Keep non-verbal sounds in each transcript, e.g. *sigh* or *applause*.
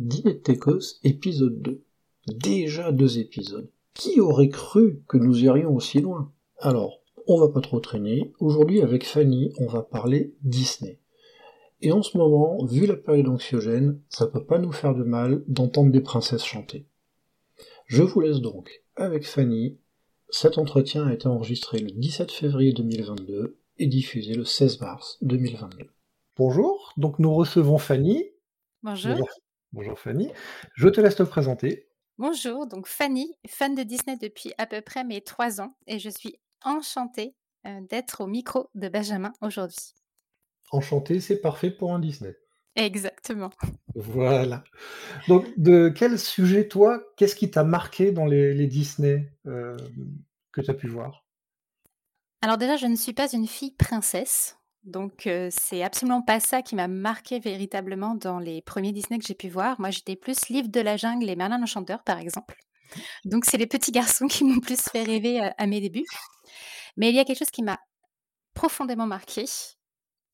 Dîner épisode 2. Déjà deux épisodes. Qui aurait cru que nous irions aussi loin? Alors, on va pas trop traîner. Aujourd'hui, avec Fanny, on va parler Disney. Et en ce moment, vu la période anxiogène, ça peut pas nous faire de mal d'entendre des princesses chanter. Je vous laisse donc avec Fanny. Cet entretien a été enregistré le 17 février 2022 et diffusé le 16 mars 2022. Bonjour, donc nous recevons Fanny. Bonjour. Bonjour Fanny. Je te laisse te présenter. Bonjour, donc Fanny, fan de Disney depuis à peu près mes trois ans et je suis enchantée euh, d'être au micro de Benjamin aujourd'hui. Enchantée, c'est parfait pour un Disney. Exactement. Voilà. Donc, de quel sujet, toi, qu'est-ce qui t'a marqué dans les, Disney euh, que tu as pu voir? Alors déjà, je ne suis pas une fille princesse. Donc, c'est absolument pas ça qui m'a marqué véritablement dans les premiers Disney que j'ai pu voir. Moi, j'étais plus Livre de la jungle et Merlin l'enchanteur, par exemple. Donc, c'est les petits garçons *laughs* qui m'ont plus fait rêver à, mes débuts. Mais il y a quelque chose qui m'a profondément marqué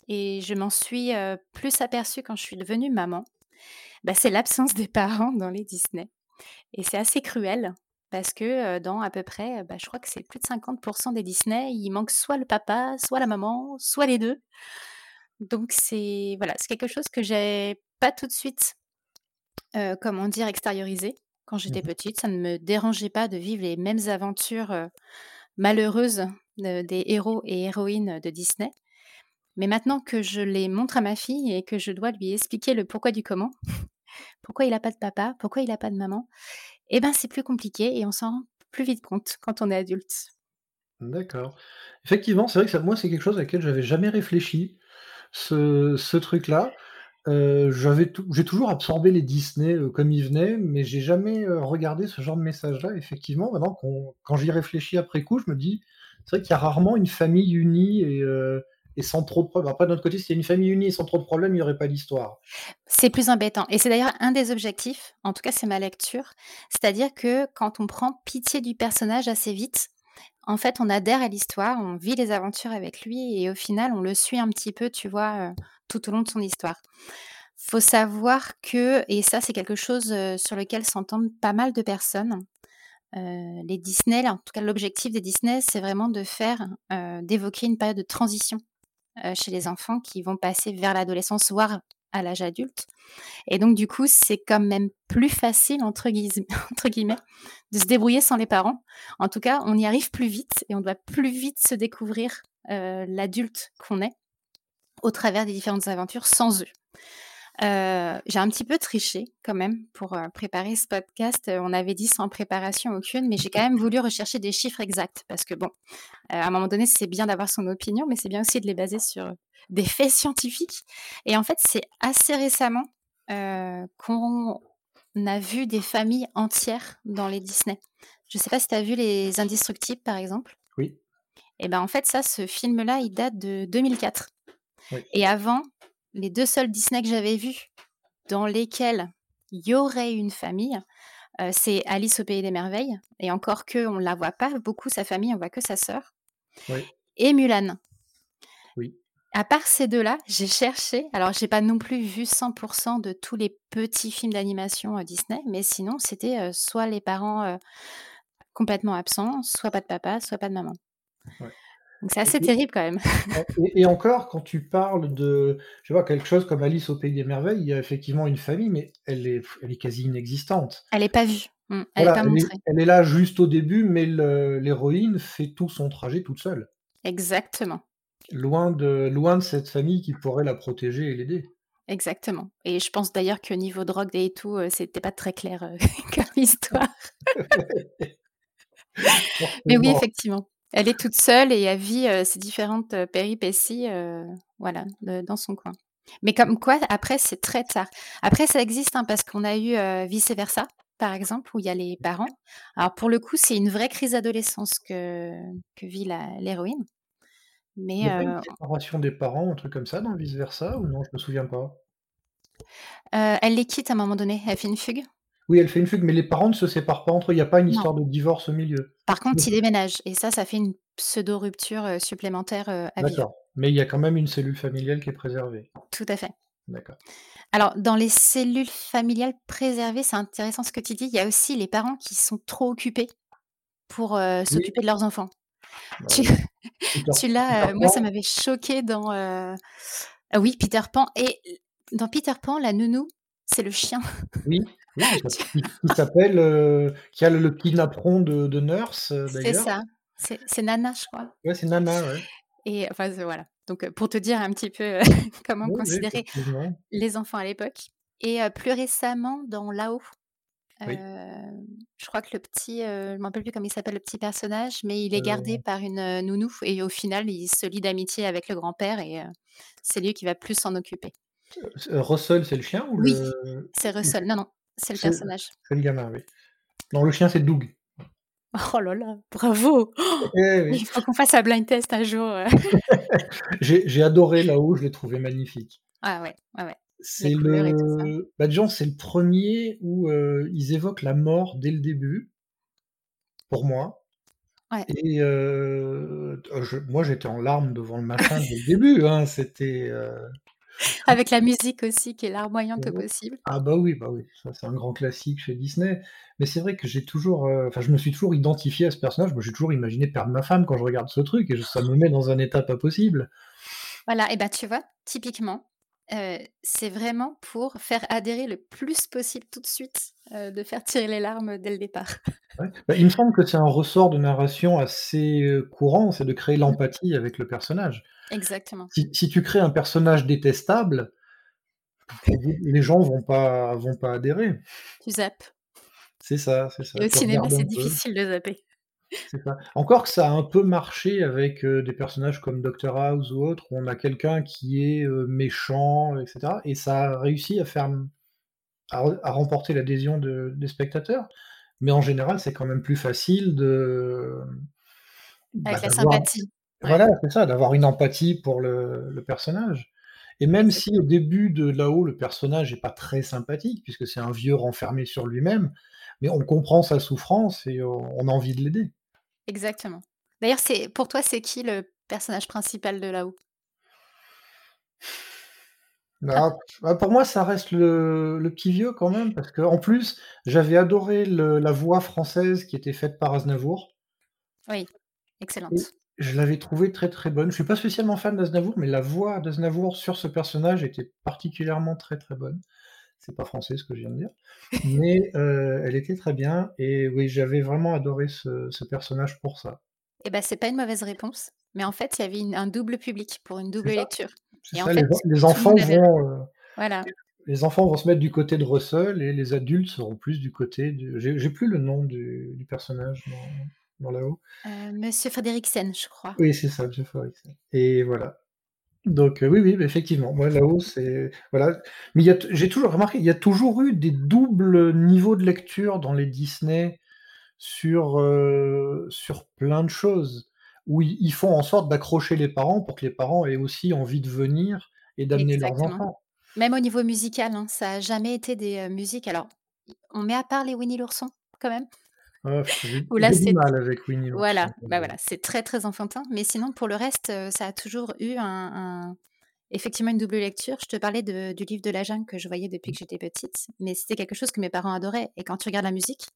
et je m'en suis plus aperçue quand je suis devenue maman. Bah, c'est l'absence des parents dans les Disney. Et c'est assez cruel parce que dans à peu près, bah, je crois que c'est plus de 50% des Disney, il manque soit le papa, soit la maman, soit les deux. Donc c'est voilà, c'est quelque chose que j'ai pas tout de suite, comment dire, extériorisé quand j'étais mmh petite. Ça ne me dérangeait pas de vivre les mêmes aventures malheureuses des héros et héroïnes de Disney. Mais maintenant que je les montre à ma fille et que je dois lui expliquer le pourquoi du comment, pourquoi il n'a pas de papa, pourquoi il n'a pas de maman, eh ben, c'est plus compliqué et on s'en rend plus vite compte quand on est adulte. D'accord. Effectivement, c'est vrai que ça moi, c'est quelque chose à laquelle j'avais jamais réfléchi, ce truc-là. Euh, j'ai toujours absorbé les Disney, euh, comme ils venaient, mais j'ai jamais, euh, regardé ce genre de message-là. Effectivement, maintenant quand j'y réfléchis après coup, je me dis: «C'est vrai qu'il y a rarement une famille unie et et sans trop de problèmes. Après, de notre côté, a une famille unie et sans trop de problèmes, il n'y aurait pas d'histoire. C'est plus embêtant. Et c'est d'ailleurs un des objectifs, en tout cas, c'est ma lecture. C'est-à-dire que quand on prend pitié du personnage assez vite, en fait, on adhère à l'histoire, on vit les aventures avec lui et au final, on le suit un petit peu, tu vois, euh, tout au long de son histoire. Faut savoir que, et ça, c'est quelque chose euh, sur lequel s'entendent pas mal de personnes, euh, les Disney, en tout cas l'objectif des Disney, c'est vraiment de faire, d'évoquer une période de transition chez les enfants qui vont passer vers l'adolescence, voire à l'âge adulte. Et donc, du coup, c'est quand même plus facile, *laughs* entre, guillemets, de se débrouiller sans les parents. En tout cas, on y arrive plus vite et on doit plus vite se découvrir euh, l'adulte qu'on est au travers des différentes aventures sans eux. Euh, j'ai un petit peu triché quand même pour euh, préparer ce podcast. Euh, on avait dit sans préparation aucune, mais j'ai quand même voulu rechercher des chiffres exacts parce que bon, à un moment donné, c'est bien d'avoir son opinion, mais c'est bien aussi de les baser sur des faits scientifiques. Et en fait, c'est assez récemment qu'on a vu des familles entières dans les Disney. Je ne sais pas si tu as vu les Indestructibles, par exemple. Oui. Et ben en fait, ça, ce film-là, il date de 2004. Et avant, les deux seuls Disney que j'avais vus dans lesquels il y aurait une famille, euh, c'est Alice au pays des merveilles. Et encore que on la voit pas beaucoup sa famille, on voit que sa sœur. Et Mulan. Oui. À part ces deux-là, j'ai cherché. Alors, j'ai pas non plus vu 100% de tous les petits films d'animation euh, Disney, mais sinon, c'était euh, soit les parents complètement absents, soit pas de papa, soit pas de maman. Donc c'est assez terrible quand même. *laughs* Et, encore, quand tu parles de, je vois quelque chose comme Alice au pays des merveilles, il y a effectivement une famille, mais elle est, elle est quasi inexistante. Elle n'est pas vue. Mmh, elle, n'est pas elle, est, là juste au début, mais l'héroïne fait tout son trajet toute seule. Exactement. Loin de, loin de cette famille qui pourrait la protéger et l'aider. Exactement. Et je pense d'ailleurs que niveau drogue et tout, euh, c'était pas très clair euh, *laughs* comme histoire. *laughs* mais oui, effectivement. Elle est toute seule et elle vit ses différentes péripéties, voilà, dans son coin. Mais comme quoi, après, c'est très tard. Après, ça existe hein, parce qu'on a eu vice versa, par exemple, où il y a les parents. Alors pour le coup, c'est une vraie crise d'adolescence que, que vit l'héroïne. Mais il y a une séparation des parents, un truc comme ça, dans vice versa, ou non, je me souviens pas? elle les quitte à un moment donné. Elle fait une fugue. Oui, elle fait une fugue, mais les parents ne se séparent pas entre eux. Il n'y a pas une histoire de divorce au milieu. Par contre, ils déménagent. Et ça, ça fait une pseudo-rupture supplémentaire à vivre. D'accord. Mais il y a quand même une cellule familiale qui est préservée. Tout à fait. D'accord. Alors, dans les cellules familiales préservées, c'est intéressant ce que tu dis. Il y a aussi les parents qui sont trop occupés pour euh, Oui. s'occuper de leurs enfants. Bah Tu, l'as, euh, moi, ça m'avait choqué dans. euh, ah oui, Peter Pan. Et dans Peter Pan, la nounou, c'est le chien. Oui, oui, *laughs* qui s'appelle, heu, qui a le le petit napperon de de nurse, C'est d'ailleurs. ça. C'est c'est Nana, je crois. Ouais, c'est Nana, ouais. Et enfin, c'est- voilà. Donc, euh, pour te dire un petit peu *laughs* comment Oui, considérer les enfants à l'époque. Et euh, plus récemment, dans Là-haut, Oui. euh, je crois que le petit, euh, je ne me rappelle plus comment il s'appelle le petit personnage, mais il est gardé par une euh, nounou et au final, il se lie d'amitié avec le grand-père et euh, c'est lui qui va plus s'en occuper. Russell, c'est le chien ou Oui, le c'est Russell. Non, non, c'est le personnage. c'est le gamin, oui. Non, le chien, c'est Doug. Oh là là, bravo! Eh oui. il faut qu'on fasse un blind test un jour. euh. *laughs* J'ai adoré Là-haut, je l'ai trouvé magnifique. Ah ouais, ouais, ouais. C'est le bah, c'est le premier où, heu, ils évoquent la mort dès le début, pour moi Ouais, et je moi, j'étais en larmes devant le machin dès le début, hein, c'était, *laughs* avec la musique aussi qui est larmoyante au possible. Ah bah oui, bah oui, ça c'est un grand classique chez Disney. Mais c'est vrai que j'ai toujours, heu, enfin je me suis toujours identifié à ce personnage. Moi, j'ai toujours imaginé perdre ma femme quand je regarde ce truc et je ça me met dans un état pas possible. Voilà, et ben tu vois, typiquement, heu, c'est vraiment pour faire adhérer le plus possible tout de suite, heu, de faire tirer les larmes dès le départ. Ouais. Bah, il me semble que c'est un ressort de narration assez, courant, c'est de créer Mmh. l'empathie avec le personnage. Exactement. Si si tu crées un personnage détestable, les gens vont pas vont pas adhérer. Tu zappes C'est ça, c'est ça. Tu cinéma, c'est difficile de zapper. C'est ça. Encore que ça a un peu marché avec, heu, des personnages comme Doctor House ou autre, où on a quelqu'un qui est, heu, méchant, et cetera et ça a réussi à faire, à re à remporter l'adhésion de des spectateurs. Mais en général, c'est quand même plus facile de, bah, Avec la d'avoir sympathie. Ouais, voilà, c'est ça, d'avoir une empathie pour le le personnage et même si au début de Là-haut, le personnage est pas très sympathique, puisque c'est un vieux renfermé sur lui-même, mais on comprend sa souffrance et on a envie de l'aider. Exactement. D'ailleurs, c'est pour toi, c'est qui le personnage principal de Là-haut? Ah, bah, pour moi, ça reste le le petit vieux quand même, parce qu'en plus, j'avais adoré le la voix française qui était faite par Aznavour Oui, excellente. Je l'avais trouvée très, très bonne. Je suis pas spécialement fan d'Aznavour, mais la voix d'Aznavour sur ce personnage était particulièrement très, très bonne. C'est pas français ce que je viens de dire, mais heu, elle était très bien et oui, j'avais vraiment adoré ce ce personnage pour ça. Et ben, c'est pas une mauvaise réponse, mais en fait, il y avait une un double public pour une double lecture en les fait, les enfants avait vont, heu, Voilà. les enfants vont se mettre du côté de Russell et les adultes seront plus du côté du j'ai plus le nom du du personnage dans Là-haut. Heu, Monsieur Frédériksen, je crois. Oui, c'est ça, Jeff Harrison et voilà. Donc heu, oui, oui, effectivement, moi là-haut, c'est voilà, mais j'ai toujours remarqué, il y a toujours eu des doubles niveaux de lecture dans les Disney sur, heu, sur plein de choses, où ils font en sorte d'accrocher les parents pour que les parents aient aussi envie de venir et d'amener leurs enfants. Même au niveau musical, hein, ça a jamais été des, heu, musiques alors, on met à part les Winnie l'ourson quand même, Ah, où là c'est mal avec Winnie voilà, l'ourson, bah, voilà, c'est très, très enfantin, mais sinon pour le reste, heu, ça a toujours eu un un effectivement une double lecture. Je te parlais de du livre de la jungle que je voyais depuis que j'étais petite, mais c'était quelque chose que mes parents adoraient et quand tu regardes la musique,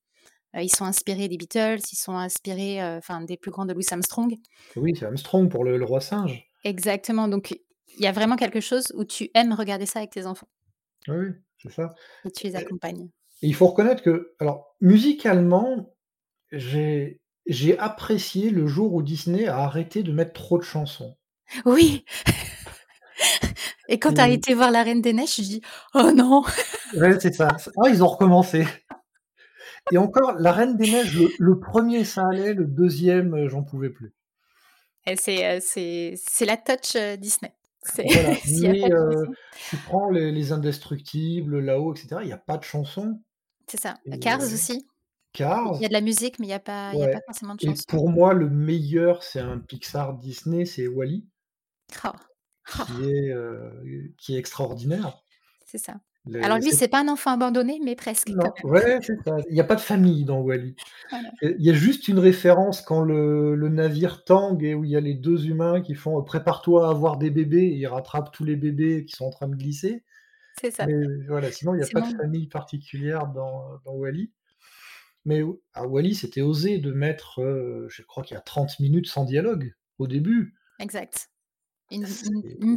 heu, ils sont inspirés des Beatles, ils sont inspirés, heu, enfin des plus grands de Louis Armstrong. Oui, c'est Armstrong pour le le roi singe. Exactement, donc il y a vraiment quelque chose où tu aimes regarder ça avec tes enfants Oui, c'est ça et tu les accompagnes. et il faut reconnaître que alors musicalement, j'ai j'ai apprécié le jour où Disney a arrêté de mettre trop de chansons Oui! *laughs* Et quand tu as et été voir La Reine des Neiges, tu dis: «Oh non!» ouais, c'est ça. Ah, ils ont recommencé et encore La Reine des Neiges, le le 1er ça allait, le 2e, heu, j'en pouvais plus. et c'est, heu, c'est c'est la touch, heu, Disney. Voilà, *laughs* mais tu prends les les Indestructibles, Là-haut et cetera, il y a pas de chansons c'est ça. et Cars aussi, il y a de la musique, mais il y a pas y a pas forcément de et chansons. pour moi, le meilleur, c'est un Pixar Disney, c'est Wall-E Oh! qui *laughs* est, heu, qui est extraordinaire. C'est ça. Alors lui, c'est pas un enfant abandonné, mais presque non, ouais, c'est ça. Il y a pas de famille dans. Voilà. Heu, il y a juste une référence quand le le navire tangue et où il y a les 2 humains qui font: «Prépare-toi à avoir des bébés» et ils rattrapent tous les bébés qui sont en train de glisser. C'est ça. Mais voilà, sinon, il n'y a pas de famille particulière dans, dans Wally. Mais à Wally, c'était osé de mettre, euh, je crois qu'il y a 30 minutes sans dialogue au début. Exact. Une,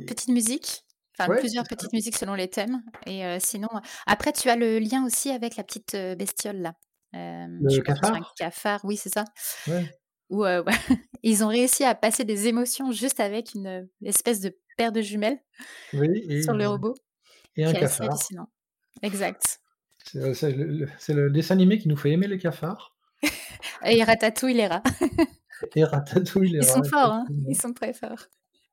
petite musique, enfin plusieurs petites musiques selon les thèmes. Et euh, sinon, après, tu as le lien aussi avec la petite euh, bestiole là. le cafard? Un cafard, oui, c'est ça. Où *laughs* ils ont réussi à passer des émotions juste avec une espèce de paire de jumelles *laughs* sur le robot. Et un cafard. Exact. C'est le, dessin animé qui nous fait aimer les cafards. *laughs* Et Ratatouille les rats. *laughs* Et Ratatouille les Ils sont forts, hein ils sont très forts.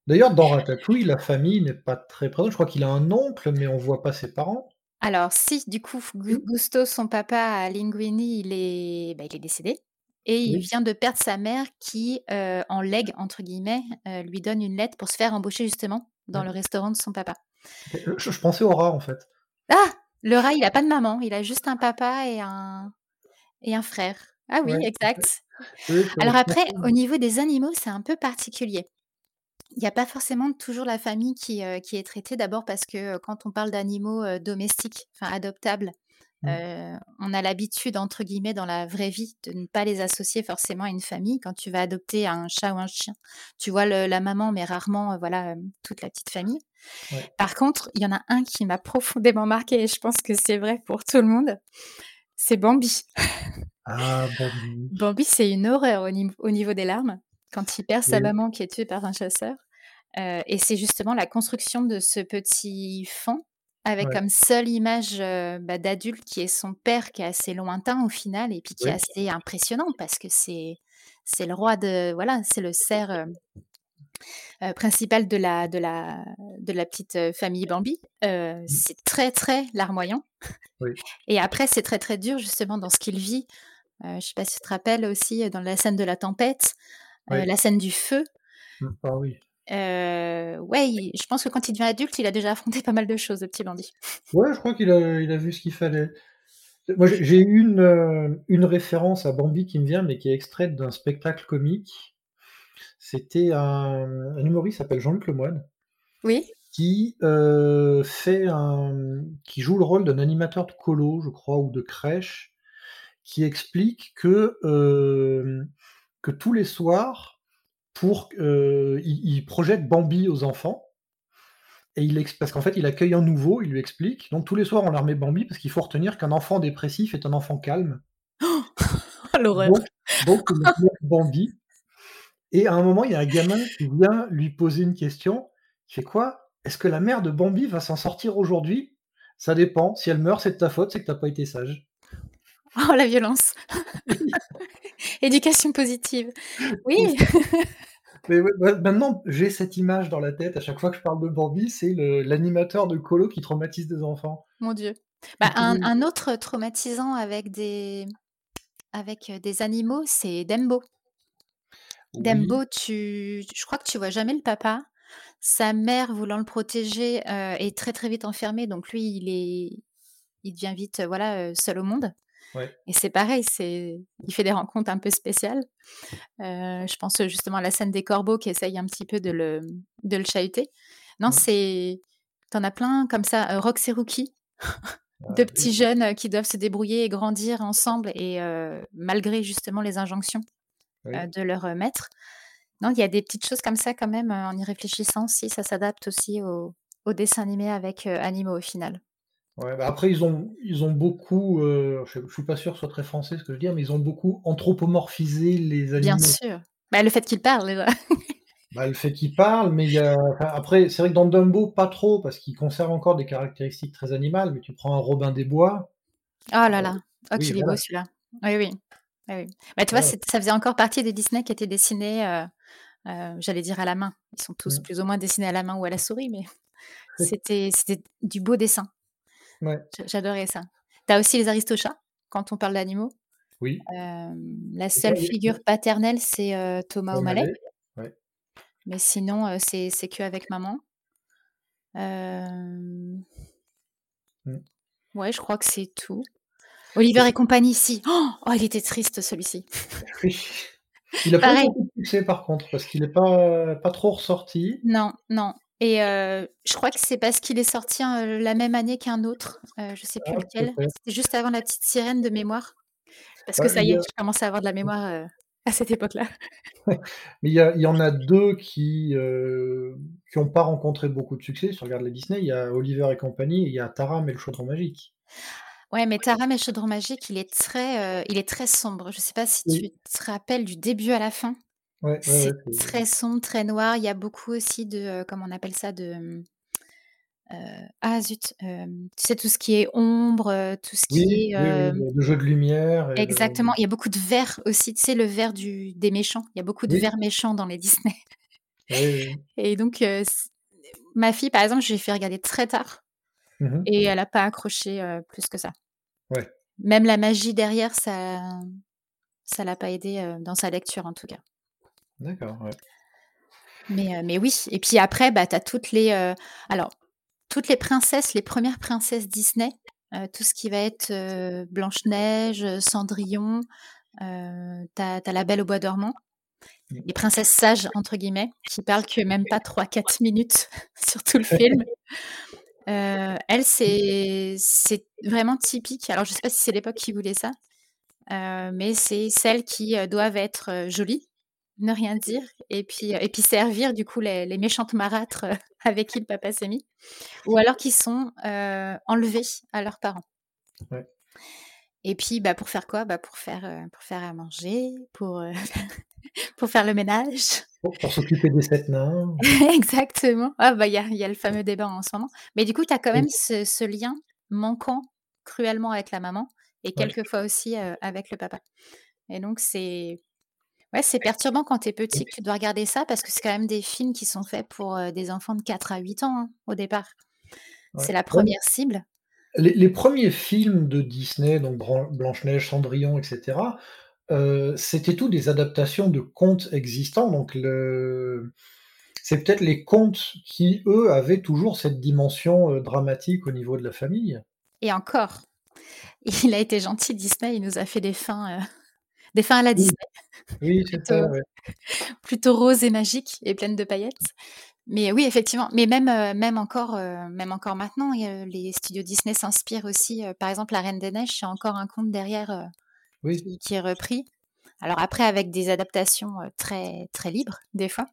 D'ailleurs, dans Ratatouille, la famille n'est pas très présente. Je crois qu'il a un oncle, mais on voit pas ses parents. Alors, si, du coup, Gusto, son papa Linguini, il est, bah, il est décédé. Et il vient de perdre sa mère qui, euh, en legs, entre guillemets, euh, lui donne une lettre pour se faire embaucher justement dans le restaurant de son papa. Je, je pensais au rat, en fait. Ah le rat, il a pas de maman, il a juste un papa et un, et un frère. Ah oui, exact. Alors après, au niveau des animaux, c'est un peu particulier. Il n'y a pas forcément toujours la famille qui, euh, qui est traitée, d'abord parce que euh, quand on parle d'animaux euh, domestiques, enfin adoptables, mmh. on a l'habitude, entre guillemets, dans la vraie vie, de ne pas les associer forcément à une famille. Quand tu vas adopter un chat ou un chien, tu vois la maman, mais rarement voilà toute la petite famille. Par contre, il y en a un qui m'a *laughs* profondément marqué et je pense que c'est vrai pour tout le monde. C'est Bambi. Ah, *laughs* Bambi. Bambi, c'est une horreur au, niveau des larmes quand il perd sa maman qui est tuée par un chasseur. Et c'est justement la construction de ce petit fond avec comme seule image euh, bah, d'adulte qui est son père qui est assez lointain au final et puis qui est assez impressionnant parce que c'est c'est le roi de voilà c'est le cerf euh, euh, principal de la, de, la, de la petite famille Bambi. Mmh. c'est très, très larmoyant. Et après, c'est très, très dur, justement, dans ce qu'il vit. je ne sais pas si tu te rappelles aussi, dans la scène de la tempête, la scène du feu. Mmh, ah oui. Ouais, je pense que quand il devient adulte, il a déjà affronté pas mal de choses, le petit Bambi. Ouais, je crois qu'il a, il a vu ce qu'il fallait. Moi, j'ai une, une référence à Bambi qui me vient, mais qui est extraite d'un spectacle comique c'était un, humoriste qui s'appelle Jean-Luc Lemoine. Oui. Qui euh, fait un, qui joue le rôle d'un animateur de colo, je crois, ou de crèche, qui explique que euh, que tous les soirs, pour, euh, il, projette Bambi aux enfants. Et il parce qu'en fait, il accueille un nouveau, il lui explique. Donc tous les soirs, on leur met Bambi parce qu'il faut retenir qu'un enfant dépressif est un enfant calme. Oh, *laughs* l'horreur. Donc, donc Bambi et à un moment, il y a un gamin qui vient lui poser une question. Il fait quoi? Est-ce que la mère de Bambi va s'en sortir aujourd'hui? Ça dépend. Si elle meurt, c'est de ta faute, c'est que tu n'as pas été sage. Oh, la violence *laughs* Éducation positive. Oui Mais maintenant, j'ai cette image dans la tête. À chaque fois que je parle de Bambi, c'est l'animateur de Colo qui traumatise des enfants. Mon Dieu. Bah, un, un, autre traumatisant avec des, avec des animaux, c'est Dembo. Dembo, tu je crois que tu vois jamais le papa. Sa mère, voulant le protéger, euh, est très, très vite enfermée, donc lui, il est il devient vite, voilà, seul au monde et c'est pareil, c'est il fait des rencontres un peu spéciales. Euh, je pense, justement à la scène des corbeaux qui essayent un petit peu de le de le chahuter. Non, mmh. c'est t'en as plein comme ça, euh, Rox et Rookie, *laughs* deux petits jeunes, qui doivent se débrouiller et grandir ensemble et malgré justement les injonctions euh, de leur euh, maître. Non, il y a des petites choses comme ça quand même, euh, en y réfléchissant, si ça s'adapte aussi au, au dessin animé avec animaux au final. Ouais, bah après, ils ont, ils ont beaucoup, je, ne suis pas sûr que ce soit très français ce que je veux dire, mais ils ont beaucoup anthropomorphisé les animaux. Bien sûr. Bah, le fait qu'ils parlent déjà. *laughs* bah, le fait qu'ils parlent, mais il y a... après, c'est vrai que dans Dumbo, pas trop, parce qu'il conserve encore des caractéristiques très animales, mais tu prends un Robin des Bois. Oh là là, oh, qu'il est beau celui-là. Oui, oui. Ah bah, tu vois, ça faisait encore partie des Disney qui étaient dessinés, euh, euh, j'allais dire à la main. Ils sont tous mmh. plus ou moins dessinés à la main ou à la souris, mais *laughs* c'était du beau dessin. J'adorais ça. Tu as aussi les Aristochats, quand on parle d'animaux. Oui. la seule figure paternelle, c'est Thomas O'Malley. Mais sinon, c'est que avec maman. Mmh. Ouais, je crois que c'est tout. Oliver et compagnie, si. Oh, oh, il était triste celui-ci. *laughs* Il a pas beaucoup de succès par contre, parce qu'il n'est pas, pas trop ressorti. Non, non. Et je crois que c'est parce qu'il est sorti la même année qu'un autre. je sais plus Ah, lequel. C'était juste avant La Petite Sirène de mémoire. Parce que ça y est, a je commence à avoir de la mémoire *laughs* à cette époque-là. mais il y a il y en a 2 qui, heu, qui ont pas rencontré beaucoup de succès. Si tu regardes les Disney, il y a Oliver et compagnie et il y a Taram et le chaudron magique. Ouais, mais Taram et le chaudron magique, il est très, il est très sombre. Je sais pas si Oui. tu te rappelles du début à la fin? Ouais, ouais, ouais, C'est très sombre, très noir. Il y a beaucoup aussi de, heu, comment on appelle ça? De, heu, ah zut, hem, tu sais, tout ce qui est ombre, heu, tout ce Oui, qui est, oui, oui, le jeu de lumière et le exactement, il y a beaucoup de vert aussi, tu sais, le vert du des méchants. Il y a beaucoup de vert méchant dans les Disney *laughs* et donc ma fille, par exemple, je lui ai fait regarder très tard Mmh mh. et elle a pas accroché, plus que ça. Ouais, Même la magie derrière, ça ça l'a pas aidée, heu, dans sa lecture, en tout cas. D'accord, ouais. Mais heu, mais oui et puis après, bah, tu as toutes les, heu, alors toutes les princesses, les premières princesses Disney, heu, tout ce qui va être, Blanche-Neige, Cendrillon, tu as La Belle au bois dormant, Mmh. les princesses «sages» entre guillemets, qui parlent que même pas 3-4 minutes *laughs* sur tout le film. Heu, elles, c'est vraiment typique. Alors je sais pas si c'est l'époque qui voulait ça, mais c'est celles qui, doivent être, jolies, ne rien dire et puis, et puis servir du coup les les méchantes marâtres, heu, *laughs* avec qui le papa s'est mis ou alors qui sont, heu, enlevées à leurs parents Ouais. et puis, bah, pour faire quoi? Bah, pour faire, heu, pour faire à manger, pour, *laughs* pour faire le ménage. Pour pour s'occuper des 7 nains. *laughs* Exactement. Ah bah, il y a il y a le fameux débat en ce moment. Mais du coup, tu as quand Oui, même ce ce lien manquant cruellement avec la maman et ouais. quelquefois aussi, heu, avec le papa et donc c'est ouais, c'est perturbant quand tu es petit que tu dois regarder ça parce que c'est quand même des films qui sont faits pour, des enfants de 4 à 8 ans, hein, au départ. Ouais. C'est la première cible. les les 1ers films de Disney, donc Blanche-Neige, Cendrillon et cetera, heu, c'était tout des adaptations de contes existants, donc le c'est peut-être les contes qui, eux, avaient toujours cette dimension, dramatique au niveau de la famille. Et encore, il a été gentil Disney, il nous a fait des fins, des fins à la Disney, oui, *laughs* c'est ça, plutôt ouais. plutôt roses et magiques et pleines de paillettes. Mais oui, effectivement, mais même, heu, même encore, heu, même encore maintenant, les studios Disney s'inspirent aussi, heu, par exemple, La Reine des Neiges, c'est encore un conte derrière, Oui, qui qui est repris. Alors après avec des adaptations, très très libres, des fois.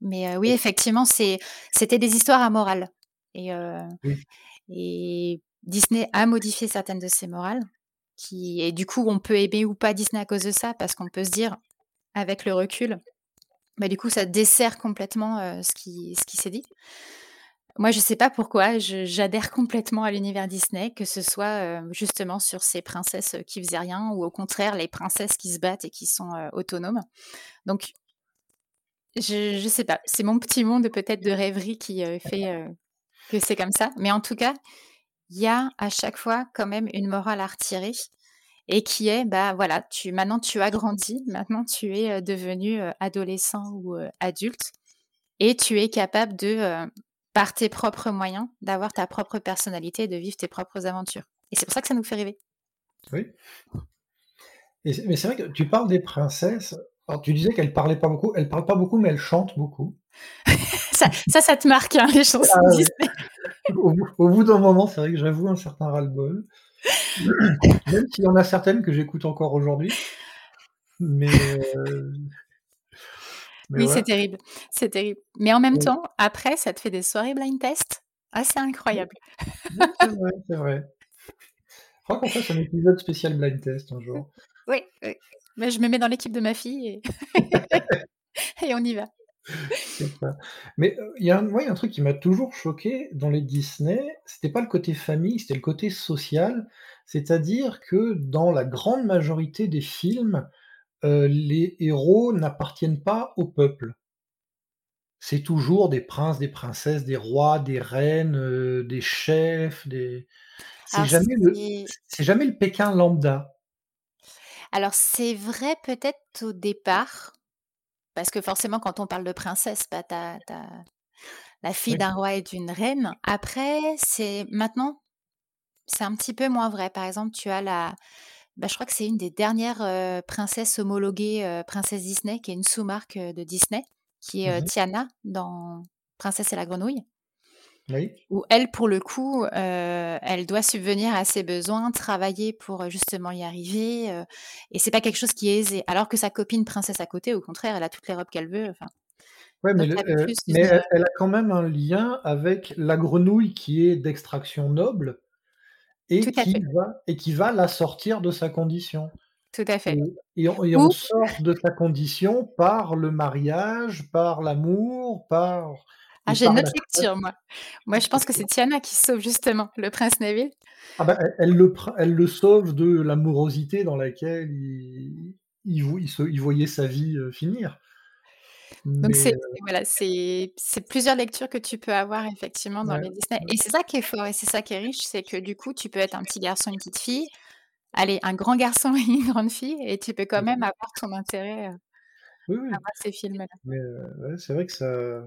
Mais oui, effectivement, c'est c'était des histoires à morale et oui, et Disney a modifié certaines de ces morales et du coup, on peut aimer ou pas Disney à cause de ça, parce qu'on peut se dire, avec le recul, bah, du coup, ça dessert complètement, heu, ce qui ce qui s'est dit. Moi, je sais pas pourquoi, j'adhère complètement à l'univers Disney, que ce soit, heu, justement sur ces princesses, heu, qui faisaient rien ou au contraire les princesses qui se battent et qui sont, autonomes. Donc je je sais pas, c'est mon petit monde peut-être de rêverie qui, fait, que c'est comme ça. Mais en tout cas, il y a à chaque fois quand même une morale à retirer et qui est, bah, voilà, tu maintenant tu as grandi, maintenant tu es, devenu, adolescent ou, adulte et tu es capable de, par tes propres moyens, d'avoir ta propre personnalité et de vivre tes propres aventures. Et c'est pour ça que ça nous fait rêver. oui mais c'est vrai que tu parles des princesses, tu disais qu'elles parlaient pas beaucoup, elles parlent pas beaucoup, mais elles chantent beaucoup. Ça ça, ça te marque, hein, les chansons Ah ouais, au bout au bout d'un moment, c'est vrai que j'avoue un certain ras-le-bol, *clears throat* même s'il y en a certaines que j'écoute encore aujourd'hui, mais mais Oui, c'est terrible, c'est terrible. Mais en même temps, après, ça te fait des soirées blind test assez incroyables. c'est vrai, c'est vrai. Faudra qu'on fasse un épisode spécial blind test un jour. Oui, oui. Mais je me mets dans l'équipe de ma fille et *laughs* et on y va. Mais, heu, il y a un moi, il y a un truc qui m'a toujours choqué dans les Disney, c'était pas le côté famille, c'était le côté social. C'est-à-dire que dans la grande majorité des films, heu, les héros n'appartiennent pas au peuple. C'est toujours des princes, des princesses, des rois, des reines, heu, des chefs, des c'est Alors jamais le c'est c'est jamais le Pékin lambda. alors c'est vrai peut-être au départ, parce que forcément quand on parle de princesse, bah, tu as la fille Oui. d'un roi et d'une reine. Après, c'est maintenant, c'est un petit peu moins vrai. Par exemple, tu as la bah, je crois que c'est une des dernières, heu, princesses homologuées, heu, princesse Disney, qui est une sous-marque, heu, de Disney, qui est, Mmh. Tiana dans Princesse et la grenouille. Oui. Où elle, pour le coup, euh, elle doit subvenir à ses besoins, travailler pour euh, justement y arriver. euh, et c'est pas quelque chose qui est aisé. Alors que sa copine princesse à côté, au contraire, elle a toutes les robes qu'elle veut. Enfin, Ouais, mais, le- euh, mais elle, elle a quand même un lien avec la grenouille qui est d'extraction noble et qui va et qui va la sortir de sa condition. Tout à fait. Et, et on, et on sort de sa condition par le mariage, par l'amour, par. Ah, j'ai une autre lecture, moi. Moi, je pense que c'est *laughs* Tiana qui sauve justement le prince Neville. Ah bah, elle, le, pr- elle le sauve de l'amorosité dans laquelle il, il, vo- il se- il voyait sa vie euh, finir. Donc c'est euh, voilà, c'est plusieurs lectures que tu peux avoir effectivement dans Ouais, les Disney. Et c'est ça qui est fort et c'est ça qui est riche, c'est que du coup, tu peux être un petit garçon, une petite fille, allez, un grand garçon et une grande fille, et tu peux quand même avoir ton intérêt euh, oui, oui. à voir ces films-là. Mais euh, ouais, c'est vrai que ça.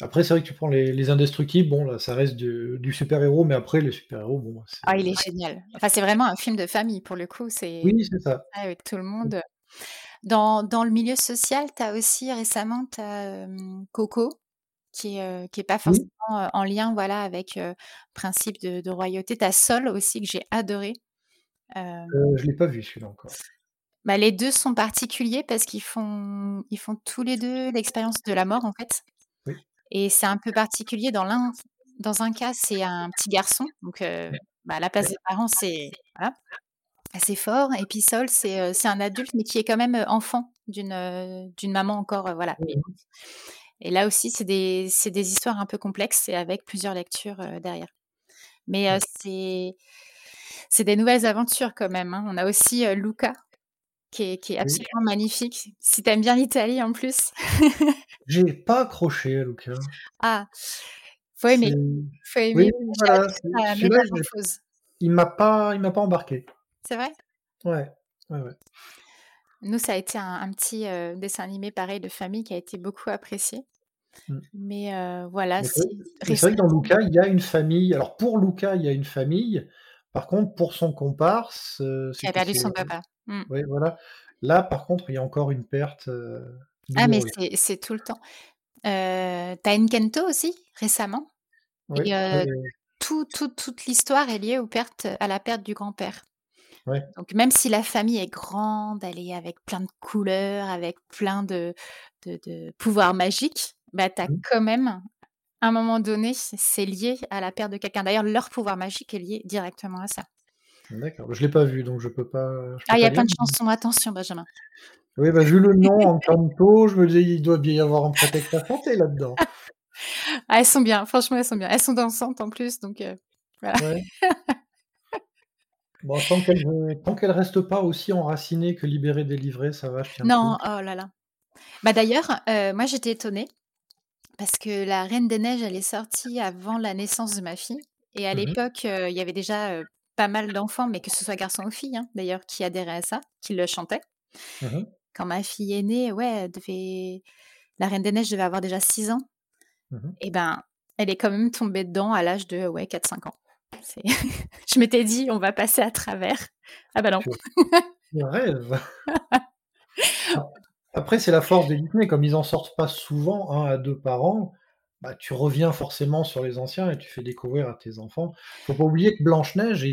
Après, c'est vrai que tu prends les, les indestructibles, bon, là, ça reste du, du super-héros, mais après, les super-héros, bon, c'est. Ah, il est génial. Enfin, c'est vraiment un film de famille pour le coup. C'est Oui, c'est ça. avec tout le monde. Dans, dans le milieu social, tu as aussi récemment euh, Coco, qui est, euh, pas forcément euh, en lien voilà, avec euh, principe de, de royauté. Tu as Sol aussi, que j'ai adoré. Euh, je l'ai pas vu celui-là encore. bah, les deux sont particuliers parce qu'ils font, ils font tous les deux l'expérience de la mort, en fait. Et c'est un peu particulier. Dans l'un, dans un cas, c'est un petit garçon. Donc, euh, bah, la place des parents, c'est voilà, assez fort. Et puis Sol, c'est euh, c'est un adulte, mais qui est quand même euh, enfant d'une d'une maman encore. voilà. Et là aussi, c'est des, des histoires un peu complexes et avec plusieurs lectures derrière. Mais c'est c'est des nouvelles aventures quand même. hein. On a aussi Luca, qui est, qui est Oui. absolument magnifique. Si t'aimes bien l'Italie en plus. *laughs* J'ai pas accroché à Luca. ah, faut aimer. C'est- Faut aimer. Oui, voilà. il m'a pas, il m'a pas embarqué. C'est vrai? Ouais, ouais, ouais. Nous, ça a été un, un petit euh, dessin animé pareil de famille qui a été beaucoup apprécié. Mm. Mais euh, voilà, c'est vrai que dans Luca, il y a une famille. Alors pour Luca, il y a une famille. Par contre, pour son comparse, euh, qui a perdu son papa. Mm. Oui, voilà. Là, par contre, il y a encore une perte. euh, Ah, mais c'est tout le temps. Euh, T'as Kento aussi, récemment? Oui, Et euh, oui, tout, tout- toute l'histoire est liée aux pertes, à la perte du grand-père. Ouais. Donc même si la famille est grande, elle est avec plein de couleurs, avec plein de, de, de pouvoirs magiques, bah, tu as Mhm. quand même, à un moment donné, c'est lié à la perte de quelqu'un. D'ailleurs, leur pouvoir magique est lié directement à ça. D'accord. Je l'ai pas vu, donc je peux pas. je peux Ah, il y a plein de chansons, attention, Benjamin. Oui, bah, vu le *laughs* nom en canto, je me dis il doit bien y avoir un prétexte à chanter là-dedans. Ah, elles sont bien, franchement, elles sont bien. Elles sont dansantes en plus, donc euh, voilà. Ouais. *laughs* Bon, tant qu'elle tant qu'elle reste pas aussi enracinée que libérée, délivrée, ça va, je Non, oh là là. Bah d'ailleurs, euh, moi j'étais étonnée parce que La Reine des Neiges, elle est sortie avant la naissance de ma fille. Et à Mhm. l'époque, euh, il y avait déjà euh, pas mal d'enfants, mais que ce soit garçons ou filles, hein, d'ailleurs, qui adhéraient à ça, qui le chantaient. Mhm. Quand ma fille est née, ouais, elle devait... La Reine des Neiges devait avoir déjà 6 ans. Mhm. Et ben, elle est quand même tombée dedans à l'âge de ouais, 4-5 ans. *laughs* Je m'étais dit, on va passer à travers. Ah bah non. *laughs* Après, c'est la force des Disney, comme ils en sortent pas souvent, un à deux par an, bah, tu reviens forcément sur les anciens et tu fais découvrir à tes enfants. Faut pas oublier que Blanche-Neige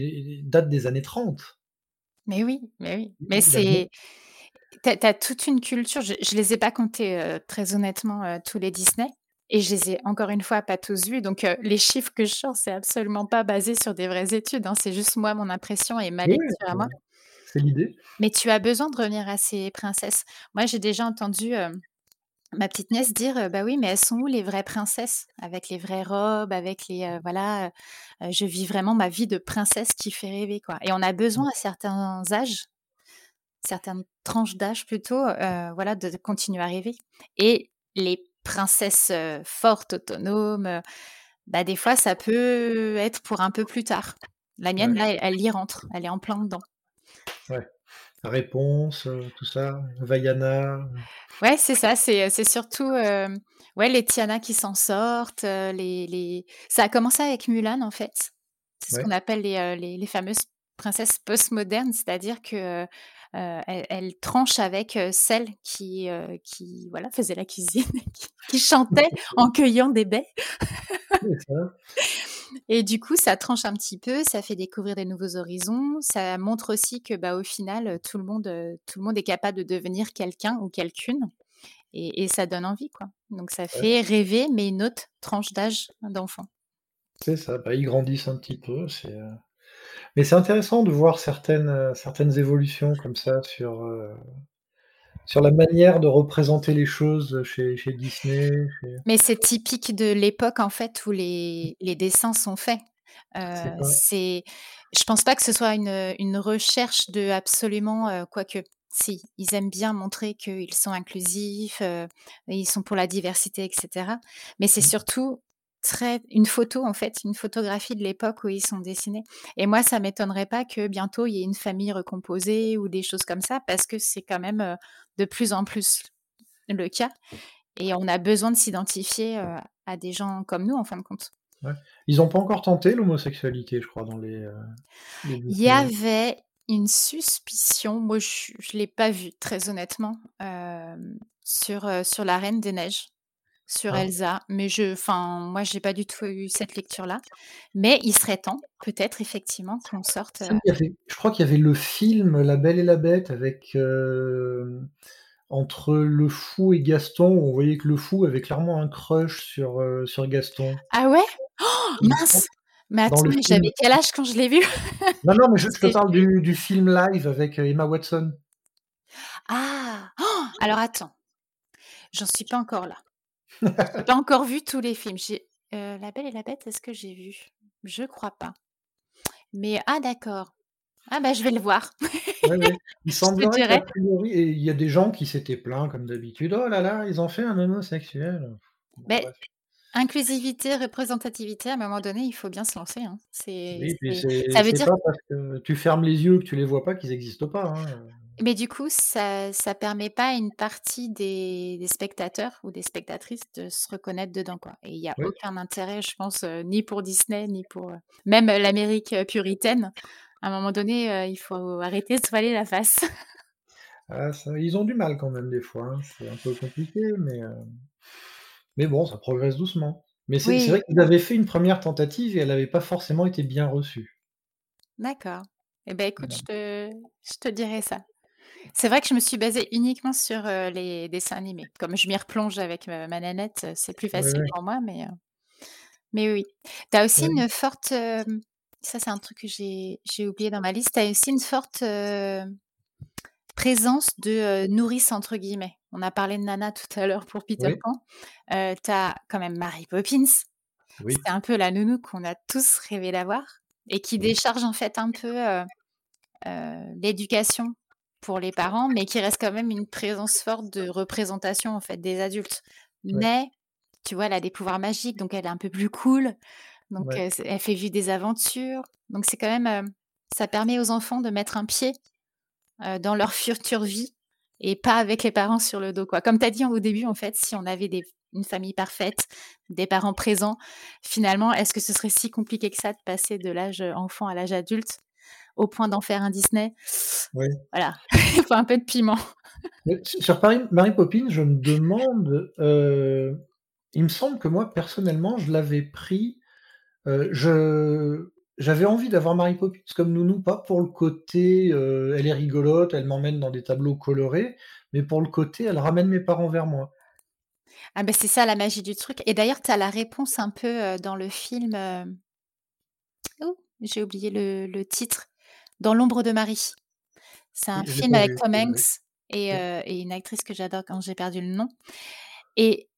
date des années 30. Mais oui, mais oui. Mais c'est. T'as, t'as toute une culture. Je, je les ai pas comptés euh, très honnêtement euh, tous les Disney. Et je les ai encore une fois pas tous vus. Donc euh, les chiffres que je sors, c'est absolument pas basé sur des vraies études. hein. C'est juste moi, mon impression et ma Oui, lecture à moi. c'est l'idée. Mais tu as besoin de revenir à ces princesses. Moi, j'ai déjà entendu ma petite nièce dire Bah oui, mais elles sont où les vraies princesses? Avec les vraies robes, avec les. euh, voilà, euh, je vis vraiment ma vie de princesse qui fait rêver, quoi. Et on a besoin à certains âges, certaines tranches d'âge plutôt, euh, voilà, de continuer à rêver. Et les princesses fortes, autonomes, bah des fois, ça peut être pour un peu plus tard. La mienne, Ouais. là, elle, elle y rentre, elle est en plein dedans. Réponse, euh, tout ça, Vaiana? Ouais, c'est ça, c'est c'est surtout euh, ouais, les Tiana qui s'en sortent, euh, les, les... Ça a commencé avec Mulan, en fait. C'est ce Ouais. qu'on appelle les, euh, les, les fameuses princesse postmoderne, c'est-à-dire que elle, tranche avec celle qui, qui voilà, faisait la cuisine, *laughs* qui, chantait *laughs* en cueillant des baies. *laughs* Et du coup, ça tranche un petit peu, ça fait découvrir des nouveaux horizons, ça montre aussi que, bah, au final, tout le monde, tout le monde est capable de devenir quelqu'un ou quelqu'une, et, ça donne envie, quoi. Donc ça fait rêver, mais une autre tranche d'âge d'enfant. C'est ça, bah, ils grandissent un petit peu, c'est. Mais c'est intéressant de voir certaines, euh, certaines évolutions comme ça sur, euh, sur la manière de représenter les choses chez, chez Disney. Mais c'est typique de l'époque en fait où les, les dessins sont faits. Euh, c'est, je pense pas que ce soit une, une recherche de absolument euh, quoique. Si, ils aiment bien montrer qu'ils sont inclusifs, ils sont pour la diversité, etc. Mais c'est mmh. Une photo en fait, une photographie de l'époque où ils sont dessinés. Et moi, ça m'étonnerait pas que bientôt il y ait une famille recomposée ou des choses comme ça, parce que c'est quand même de plus en plus le cas. Et on a besoin de s'identifier à des gens comme nous, en fin de compte. Ils n'ont pas encore tenté l'homosexualité, je crois, dans les. il y avait une suspicion, moi je ne l'ai pas vue, très honnêtement, sur, sur la Reine des Neiges sur. Elsa, mais je, enfin, moi, j'ai pas du tout eu cette lecture-là. Mais il serait temps, peut-être effectivement, qu'on sorte. je crois qu'il y avait le film La Belle et la Bête avec entre le fou et Gaston. on voyait que le fou avait clairement un crush sur sur Gaston. Ah ouais? Oh, Mince Mais attends, j'avais quel âge quand je l'ai vu? Non, non, mais je, te *laughs* parle du, du, film live avec Emma Watson. Ah oh, Alors attends, j'en suis pas encore là. J'ai pas encore vu tous les films. J'ai euh, La Belle et la Bête, est-ce que j'ai vu? Je crois pas. Mais ah d'accord. Ah bah je vais le voir. Il *laughs* semblerait priori, et il y a des gens qui s'étaient plaints comme d'habitude. Oh là là, ils ont fait un homosexuel. Mais inclusivité, représentativité, à un moment donné, il faut bien se lancer. Hein. C'est, ça veut dire pas parce que tu fermes les yeux que tu les vois pas qu'ils n'existent pas. Hein. Mais du coup, ça ne permet pas à une partie des, spectateurs ou des spectatrices de se reconnaître dedans. Quoi. Et il n'y a aucun intérêt, je pense, euh, ni pour Disney, ni pour euh, même l'Amérique euh, puritaine. À un moment donné, il faut arrêter de se voiler la face. Ah, ils ont du mal quand même des fois. Hein. C'est un peu compliqué, mais, mais bon, ça progresse doucement. Mais c'est vrai qu'ils avaient fait une première tentative et elle n'avait pas forcément été bien reçue. D'accord. Eh ben écoute, je te, je te dirai ça. C'est vrai que je me suis basée uniquement sur les dessins animés. Comme je m'y replonge avec ma, nanette, c'est plus facile pour moi, mais, mais oui. Tu as aussi une forte. ça, c'est un truc que j'ai oublié dans ma liste. Tu as aussi une forte présence de nourrice, entre guillemets. On a parlé de Nana tout à l'heure pour Peter Pan. tu as quand même Mary Poppins. C'est un peu la nounou qu'on a tous rêvé d'avoir et qui décharge en fait un peu l'éducation pour les parents, mais qui reste quand même une présence forte de représentation en fait des adultes. Mais tu vois, elle a des pouvoirs magiques, donc elle est un peu plus cool. Donc elle fait vivre des aventures. Donc c'est quand même, ça permet aux enfants de mettre un pied dans leur future vie et pas avec les parents sur le dos quoi. Comme tu as dit au début en fait, si on avait des, une famille parfaite, des parents présents, finalement, est-ce que ce serait si compliqué que ça de passer de l'âge enfant à l'âge adulte? Au point d'en faire un Disney. Voilà, il *laughs* faut un peu de piment. sur Paris, Mary Poppins, je me demande, euh, il me semble que moi, personnellement, je l'avais pris, euh, je, j'avais envie d'avoir Mary Poppins comme nounou, pas pour le côté, euh, elle est rigolote, elle m'emmène dans des tableaux colorés, mais pour le côté, elle ramène mes parents vers moi. Ah ben c'est ça la magie du truc. Et d'ailleurs, tu as la réponse un peu dans le film. Oh, j'ai oublié le titre. Dans l'ombre de Marie. C'est un film avec Tom Hanks et, une actrice que j'adore quand j'ai perdu le nom. Et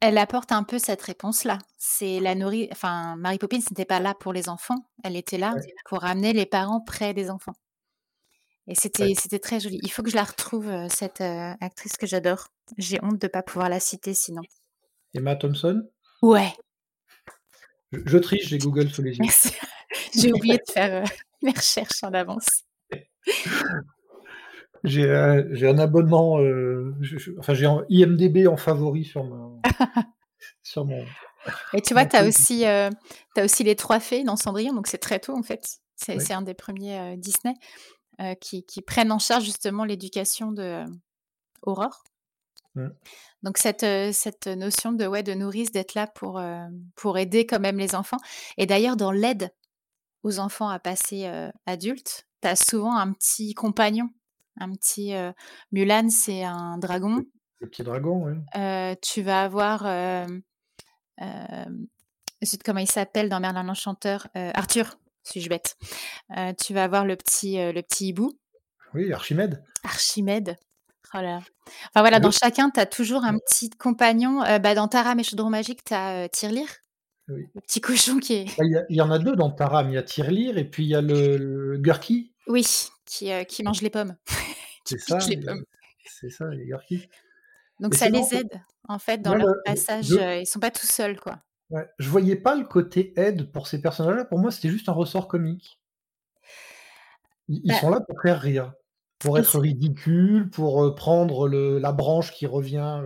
elle apporte un peu cette réponse-là. C'est la nourrice. Enfin, Mary Poppins n'était pas là pour les enfants. Elle était là pour ramener les parents près des enfants. Et c'était c'était très joli. Il faut que je la retrouve cette actrice que j'adore. J'ai honte de ne pas pouvoir la citer sinon. Emma Thompson? Ouais. Je, triche, j'ai Google sous les yeux. Merci. *laughs* j'ai oublié de faire *laughs* mes recherches en avance. *laughs* J'ai euh, un abonnement, euh, enfin j'ai un IMDB en favori sur, mon. *laughs* sur mon. Et tu vois, tu as, aussi, euh, as aussi les trois fées dans Cendrillon, donc c'est très tôt en fait. C'est un des premiers Disney qui, qui, prennent en charge justement l'éducation de Aurore. Mmh. Donc cette, cette notion de, ouais, de nourrice, d'être là pour, pour aider quand même les enfants. Et d'ailleurs, dans l'aide aux enfants à passer adultes, tu as souvent un petit compagnon. Un petit Mulan, c'est un dragon. Le petit dragon, oui. tu vas avoir comment il s'appelle dans Merlin l'Enchanteur Arthur, suis-je bête. tu vas avoir le petit, le petit hibou. Oui, Archimède. Archimède. Oh Enfin voilà, dans chacun, tu as toujours un petit compagnon. bah, dans Taram et Chaudron Magique, tu as Le petit cochon qui est. Bah, il y, en a deux dans Taram. Il y a Tirelire et puis il y a le, Gurki. Oui, qui, qui mange les pommes. *laughs* C'est ça. C'est ça, les Gurki. Donc ça les aide en fait dans leur passage. Ils ils sont pas tout seuls quoi. Ouais, je voyais pas le côté aide pour ces personnages-là. Pour moi, c'était juste un ressort comique. Ils, bah sont là pour faire rire, pour être ridicules, pour prendre la branche qui revient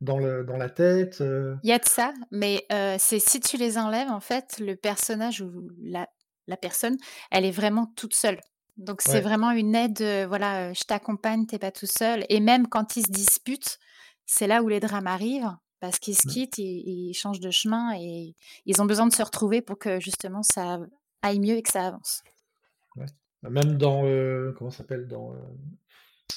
dans, dans la tête. Il y a de ça, mais c'est si tu les enlèves, en fait, le personnage ou la, la personne, elle est vraiment toute seule. Donc c'est vraiment une aide, voilà, je t'accompagne, t'es pas tout seul. Et même quand ils se disputent, c'est là où les drames arrivent parce qu'ils se mmh. quittent, ils, changent de chemin et ils ont besoin de se retrouver pour que justement ça aille mieux et que ça avance. Même dans comment s'appelle dans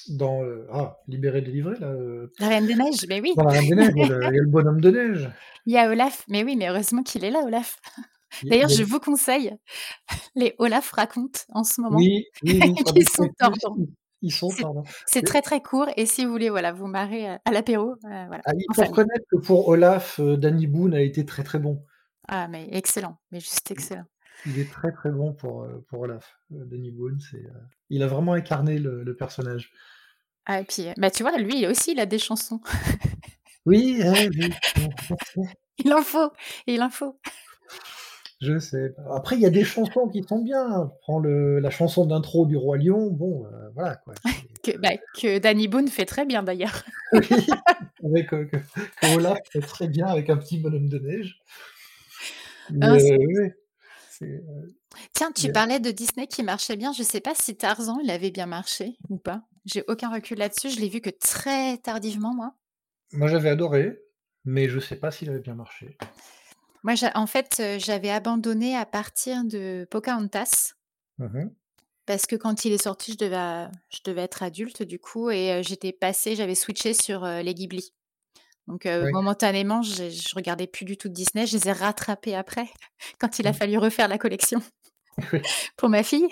dans ah libéré délivré là. La Reine des Neiges, mais oui. Dans la Reine des Neiges, il y a le bonhomme de neige. Il y a Olaf, mais oui, mais heureusement qu'il est là, Olaf. D'ailleurs, je vous conseille *laughs* les Olaf racontent en ce moment. Oui, oui, oui *laughs* qui sont tordants. Ils sont C'est très très court et si vous voulez voilà vous marrer à, l'apéro, euh, voilà. Ah, il faut reconnaître que pour Olaf, euh, Danny Boone a été très très bon. Ah mais excellent, mais juste excellent. Il est très très bon pour, euh, pour Olaf, Danny Boone. C'est, il a vraiment incarné le, personnage. Ah et puis bah tu vois lui aussi il a des chansons. oui, *laughs* il en faut, il en faut. Je sais. Après, il y a des chansons qui sont bien. Prends le, la chanson d'intro du Roi Lion. Bon, euh, voilà quoi. *laughs* que, bah, que Danny Boone fait très bien d'ailleurs. *laughs* oui, avec euh, que, Olaf fait très bien avec un petit bonhomme de neige. Ah, euh, Tiens, tu parlais de Disney qui marchait bien. Je ne sais pas si Tarzan, il avait bien marché ou pas. J'ai aucun recul là-dessus. Je l'ai vu que très tardivement, moi. Moi, j'avais adoré, mais je ne sais pas s'il avait bien marché. Moi, en fait, j'avais abandonné à partir de Pocahontas. Mmh parce que quand il est sorti, je devais, je devais être adulte du coup, et j'étais passée, j'avais switché sur les Ghibli. Donc momentanément, je, je regardais plus du tout de Disney. Je les ai rattrapés après, *laughs* quand il a mmh. fallu refaire la collection *laughs* pour ma fille.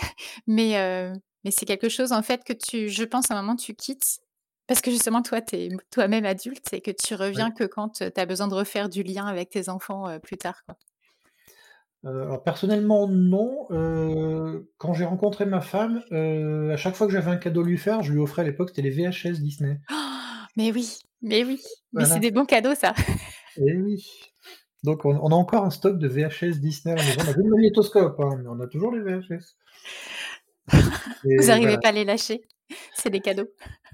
Mais, mais c'est quelque chose en fait que tu, je pense, à un moment tu quittes parce que justement, toi, tu es toi-même adulte et que tu reviens que quand tu as besoin de refaire du lien avec tes enfants plus tard. Quoi. alors personnellement, non. quand j'ai rencontré ma femme, à chaque fois que j'avais un cadeau à lui faire, je lui offrais à l'époque, c'était les VHS Disney. mais oui, mais oui, mais c'est des bons cadeaux, ça. Et eh oui. Donc on, a encore un stock de VHS Disney. On a le magnétoscope, hein, mais on a toujours les VHS. Vous n'arrivez pas à les lâcher. C'est des cadeaux.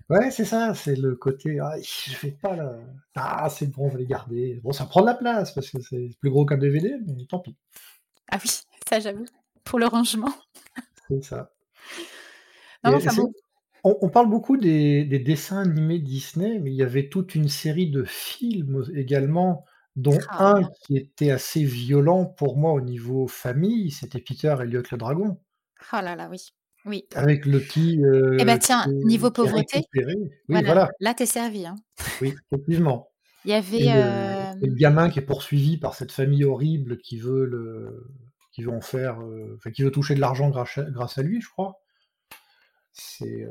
Ouais, c'est ça, c'est le côté «Ah, je fais pas là. Ah, c'est bon, on va les garder». Bon, ça prend de la place parce que c'est plus gros qu'un DVD, mais tant pis. Ah oui, ça j'avoue, pour le rangement. C'est ça. on parle beaucoup des dessins animés Disney, mais il y avait toute une série de films également, dont ah, un qui était assez violent pour moi au niveau famille, c'était Peter Elliot le dragon. Oh là là, oui. Oui. Avec le petit. Eh ben tiens, niveau pauvreté, Oui, voilà. là, t'es servi. Hein. Oui, effectivement. Il y avait. le, gamin qui est poursuivi par cette famille horrible qui veut le, qui veut en faire, enfin, qui veut toucher de l'argent grâce, grâce à lui, je crois. C'est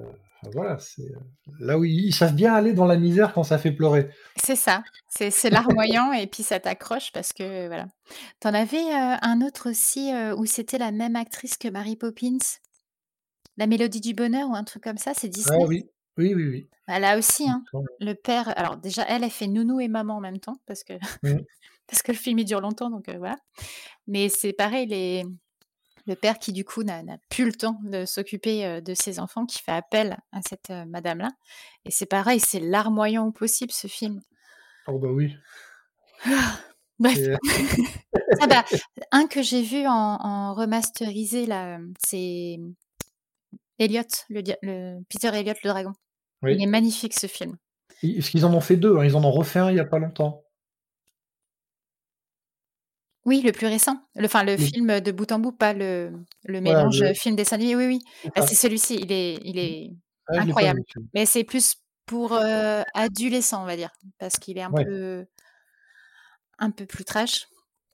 voilà, c'est là où ils, savent bien aller dans la misère quand ça fait pleurer. C'est ça, c'est larmoyant et puis ça t'accroche parce que voilà. T'en avais un autre aussi où c'était la même actrice que Mary Poppins? La mélodie du bonheur ou un truc comme ça, c'est ah Disney? oui. Oui, oui, oui. Elle a aussi, hein, le père alors déjà elle, elle fait nounou et maman en même temps parce que *laughs* parce que le film il dure longtemps donc voilà. Mais c'est pareil les le père qui du coup n'a plus le temps de s'occuper, de ses enfants, qui fait appel à cette, madame-là et c'est pareil, c'est larmoyant au possible ce film. Oh bah oui. *sighs* Bref. ah *laughs* bah, un que j'ai vu en, remasterisé, là, c'est Elliot, le, le, Peter Elliot, le dragon. Il est magnifique ce film. Est-ce qu'ils en ont fait deux hein, Ils en ont refait un il n'y a pas longtemps. Oui, le plus récent. Le, enfin, le film de bout en bout, pas le, le mélange film dessin animé. Oui, oui. Bah, c'est celui-ci. Il est, il est ah, incroyable. Mais c'est plus pour euh, adolescents, on va dire, parce qu'il est un peu, un peu plus trash.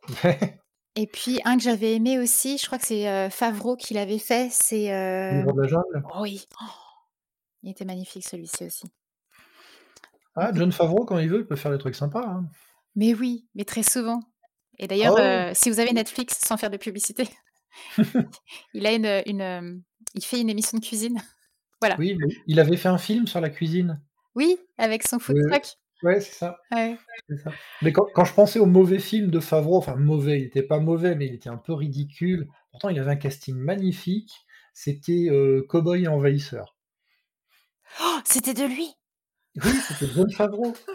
*laughs* Et puis un que j'avais aimé aussi, je crois que c'est euh, Favreau qui l'avait fait, c'est. Euh... de la jungle. oui. Oh, il était magnifique celui-ci aussi. Ah, John Favreau, quand il veut, il peut faire des trucs sympas. Hein. Mais oui, mais très souvent. Et d'ailleurs, ah euh, si vous avez Netflix, sans faire de publicité, *laughs* il a une, une euh, il fait une émission de cuisine. voilà. Oui, il avait fait un film sur la cuisine. Oui, avec son food truck. Ouais, c'est ça. Mais quand, je pensais au mauvais film de Favreau, enfin mauvais, il n'était pas mauvais, mais il était un peu ridicule. Pourtant, il avait un casting magnifique. C'était euh, Cowboy et Envahisseur. Oh, c'était de lui Oui, c'était John Favreau. *laughs*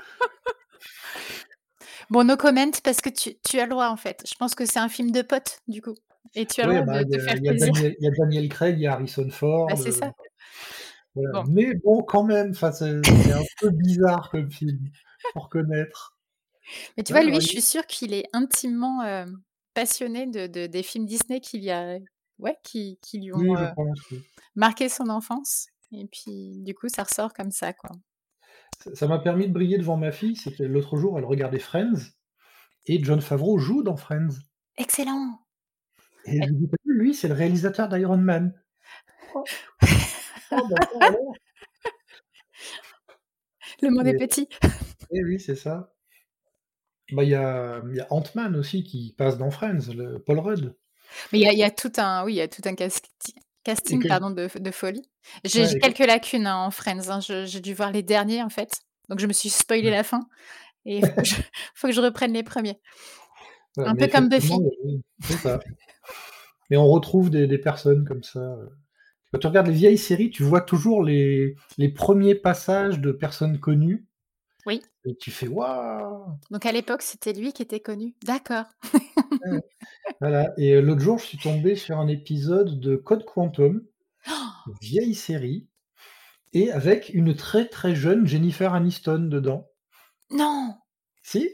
Bon, no comment parce que tu, as le droit en fait. Je pense que c'est un film de potes du coup. Et tu as le droit bah, de, faire plaisir. il y a Daniel Craig, il y a Harrison Ford. Bah, c'est ça. Mais bon, quand même, c'est un peu bizarre comme film, pour connaître. Mais tu vois, lui, je suis sûre qu'il est intimement euh, passionné de, des films Disney qu'il y a, ouais, qui, qui lui ont euh, marqué son enfance. Et puis, du coup, ça ressort comme ça, quoi ça m'a permis de briller devant ma fille. C'était l'autre jour, elle regardait Friends et John Favreau joue dans Friends. Excellent. Et je lui dis, lui, c'est le réalisateur d'Iron Man. Oh, bah, le monde est petit. Eh oui, c'est ça. Bah, il y a, Ant-Man aussi qui passe dans Friends, le Paul Rudd. Mais il y, a tout un, oui, il y a tout un casting pardon, de, de folie. J'ai quelques lacunes hein, en Friends. Hein. J'ai dû voir les derniers en fait. Donc je me suis spoilé la fin. Et il *laughs* faut, que je reprenne les premiers. un peu comme Buffy. Ça. Mais on retrouve des, personnes comme ça. Quand tu regardes les vieilles séries, tu vois toujours les, les premiers passages de personnes connues. Oui. Et tu fais waouh Donc à l'époque, c'était lui qui était connu. D'accord. voilà. Et euh, l'autre jour, je suis tombé sur un épisode de Code Quantum *gasps* vieille série, et avec une très très jeune Jennifer Aniston dedans. Non Si?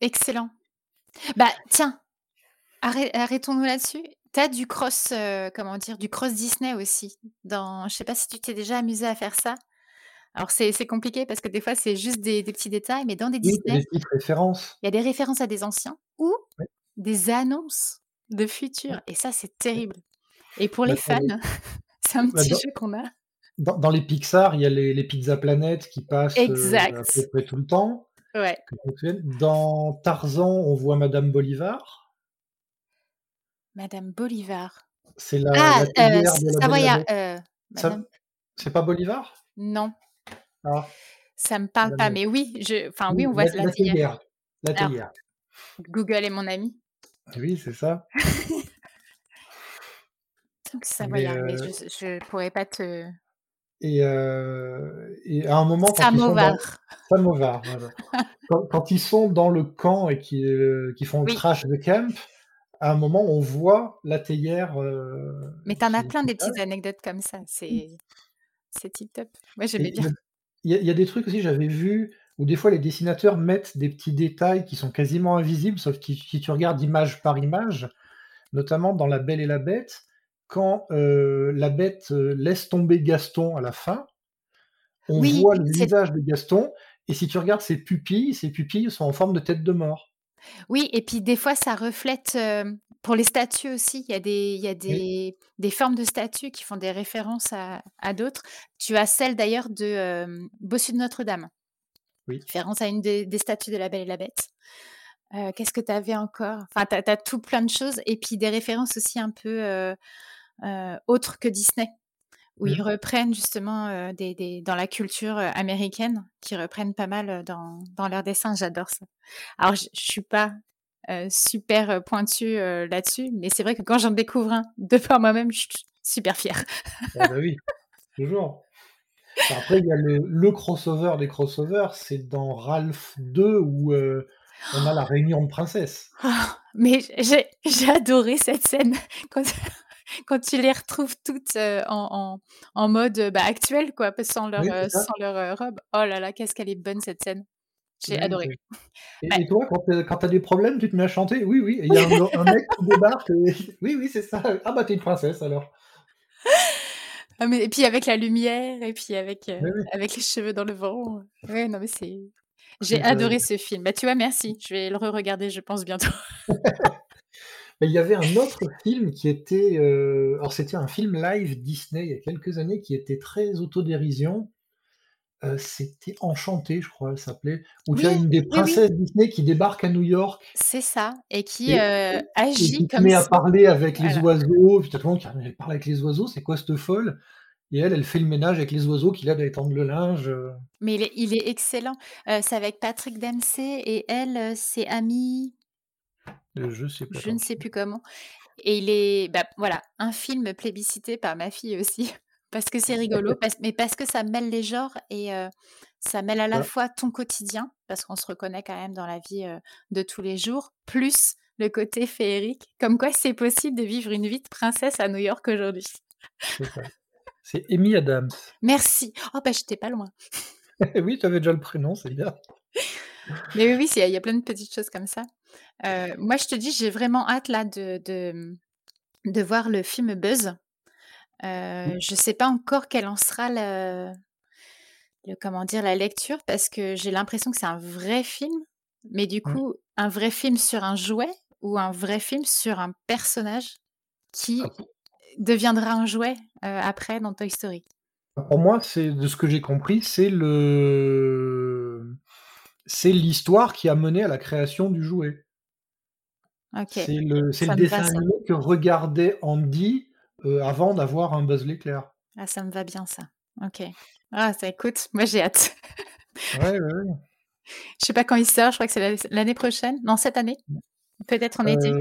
Excellent. Bah tiens, arrêtons-nous là-dessus. T'as du cross, euh, comment dire, du cross Disney aussi. Dans, je sais pas si tu t'es déjà amusé à faire ça. Alors c'est compliqué parce que des fois c'est juste des, petits détails, mais dans des Disney, il références. Il y a des références à des anciens ou des annonces de futurs. Et ça c'est terrible. Et pour bah, les fans, *laughs* C'est un bah, petit jeu qu'on a. Dans, les Pixar, il y a les, les Pizza Planet qui passent euh, à peu près tout le temps. Ouais. Dans Tarzan, on voit Madame Bolivar. Madame Bolivar. C'est la, ah, euh, Savoyard. Euh, c'est pas Bolivar? Non. Ah. Ça me parle pas, mais oui, je... enfin oui, on voit la, la théière. La théière. Google est mon ami. Oui, c'est ça. *laughs* ça va y arriver, je ne pourrais pas te. Et, euh, et à un moment, quand ils, sont dans... voilà. *laughs* quand, quand, ils sont dans le camp et qui, euh, qui font le crash de camp, à un moment, on voit la théière. Euh, Mais tu en as plein des petites anecdotes comme ça. C'est c'est tip top. Moi, j'aimais bien. Il y, y, a des trucs aussi, j'avais vu où des fois les dessinateurs mettent des petits détails qui sont quasiment invisibles, sauf que si tu regardes image par image, notamment dans La Belle et la Bête, quand euh, la bête euh, laisse tomber Gaston à la fin, on voit le visage de Gaston, et si tu regardes ses pupilles, ses pupilles sont en forme de tête de mort. Oui, et puis des fois, ça reflète, euh, pour les statues aussi, il y a, des, il y a des, des formes de statues qui font des références à, à d'autres. Tu as celle d'ailleurs de Bossu de Notre-Dame, oui. référence à une des, des, statues de la Belle et la Bête. Qu'est-ce que tu avais encore? Enfin, tu as, tout plein de choses, et puis des références aussi un peu euh, autres que Disney, où ils mmh. reprennent justement euh, des, dans la culture américaine, qui reprennent pas mal dans, dans leurs dessins. J'adore ça. Alors, je, suis pas super pointue là-dessus, mais c'est vrai que quand j'en découvre un de par moi-même, je suis super fière. ah bah oui, toujours. Après, il y a le, le, crossover des crossovers, c'est dans Ralph 2 où On a la réunion de princesses. Ah, mais j'ai adoré cette scène quand, *laughs* quand tu les retrouves toutes en, en, mode bah, actuel, quoi, sans leur, sans leur robe. Oh là là, qu'est-ce qu'elle est bonne cette scène. J'ai adoré. *laughs* Et, toi, quand tu as des problèmes, tu te mets à chanter? Oui, oui. il y a un, mec qui débarque. *laughs* Oui, oui, c'est ça. Ah bah t'es une princesse alors. Ah, mais, et puis avec la lumière, et puis avec, avec les cheveux dans le vent. Ouais, non mais c'est... J'ai adoré ce film. Bah, tu vois, merci. Je vais le re-regarder, je pense, bientôt. Il y avait un autre film qui était. alors, c'était un film live Disney il y a quelques années qui était très autodérision. c'était Enchanté, je crois, elle s'appelait. Où tu as une des princesses Disney qui débarque à New York. C'est ça, et qui agit et qui met à parler avec les oiseaux. Puis tout elle parle avec les oiseaux, c'est quoi cette folle? Et elle, elle fait le ménage avec les oiseaux qui l'aident à étendre le linge. Mais il est, il est excellent. c'est avec Patrick Dempsey et elle, c'est Amy. Je sais pas. Je ne sais plus comment. Et il est, bah, voilà, un film plébiscité par ma fille aussi, *laughs* parce que c'est rigolo, *laughs* mais parce que ça mêle les genres et ça mêle à la fois ton quotidien, parce qu'on se reconnaît quand même dans la vie de tous les jours, plus le côté féerique, comme quoi c'est possible de vivre une vie de princesse à New York aujourd'hui. C'est Amy Adams. Merci. Oh, bah, j'étais pas loin. *laughs* oui, tu avais déjà le prénom, c'est bien. Mais oui, il y, a plein de petites choses comme ça. Euh, moi, je te dis, j'ai vraiment hâte là de, de, voir le film Buzz. Euh, Je sais pas encore quelle en sera le, comment dire la lecture parce que j'ai l'impression que c'est un vrai film, mais du coup, un vrai film sur un jouet ou un vrai film sur un personnage qui ah, deviendra un jouet après dans Toy Story? Pour moi, c'est de ce que j'ai compris, c'est le c'est l'histoire qui a mené à la création du jouet. C'est le, le dessin animé que regardait Andy avant d'avoir un Buzz l'éclair. Ah, ça me va bien ça. Ok. Ah, ça écoute, moi j'ai hâte. ouais, ouais, ouais. Je sais pas quand il sort, je crois que c'est l'année prochaine. Non, cette année Peut-être en été.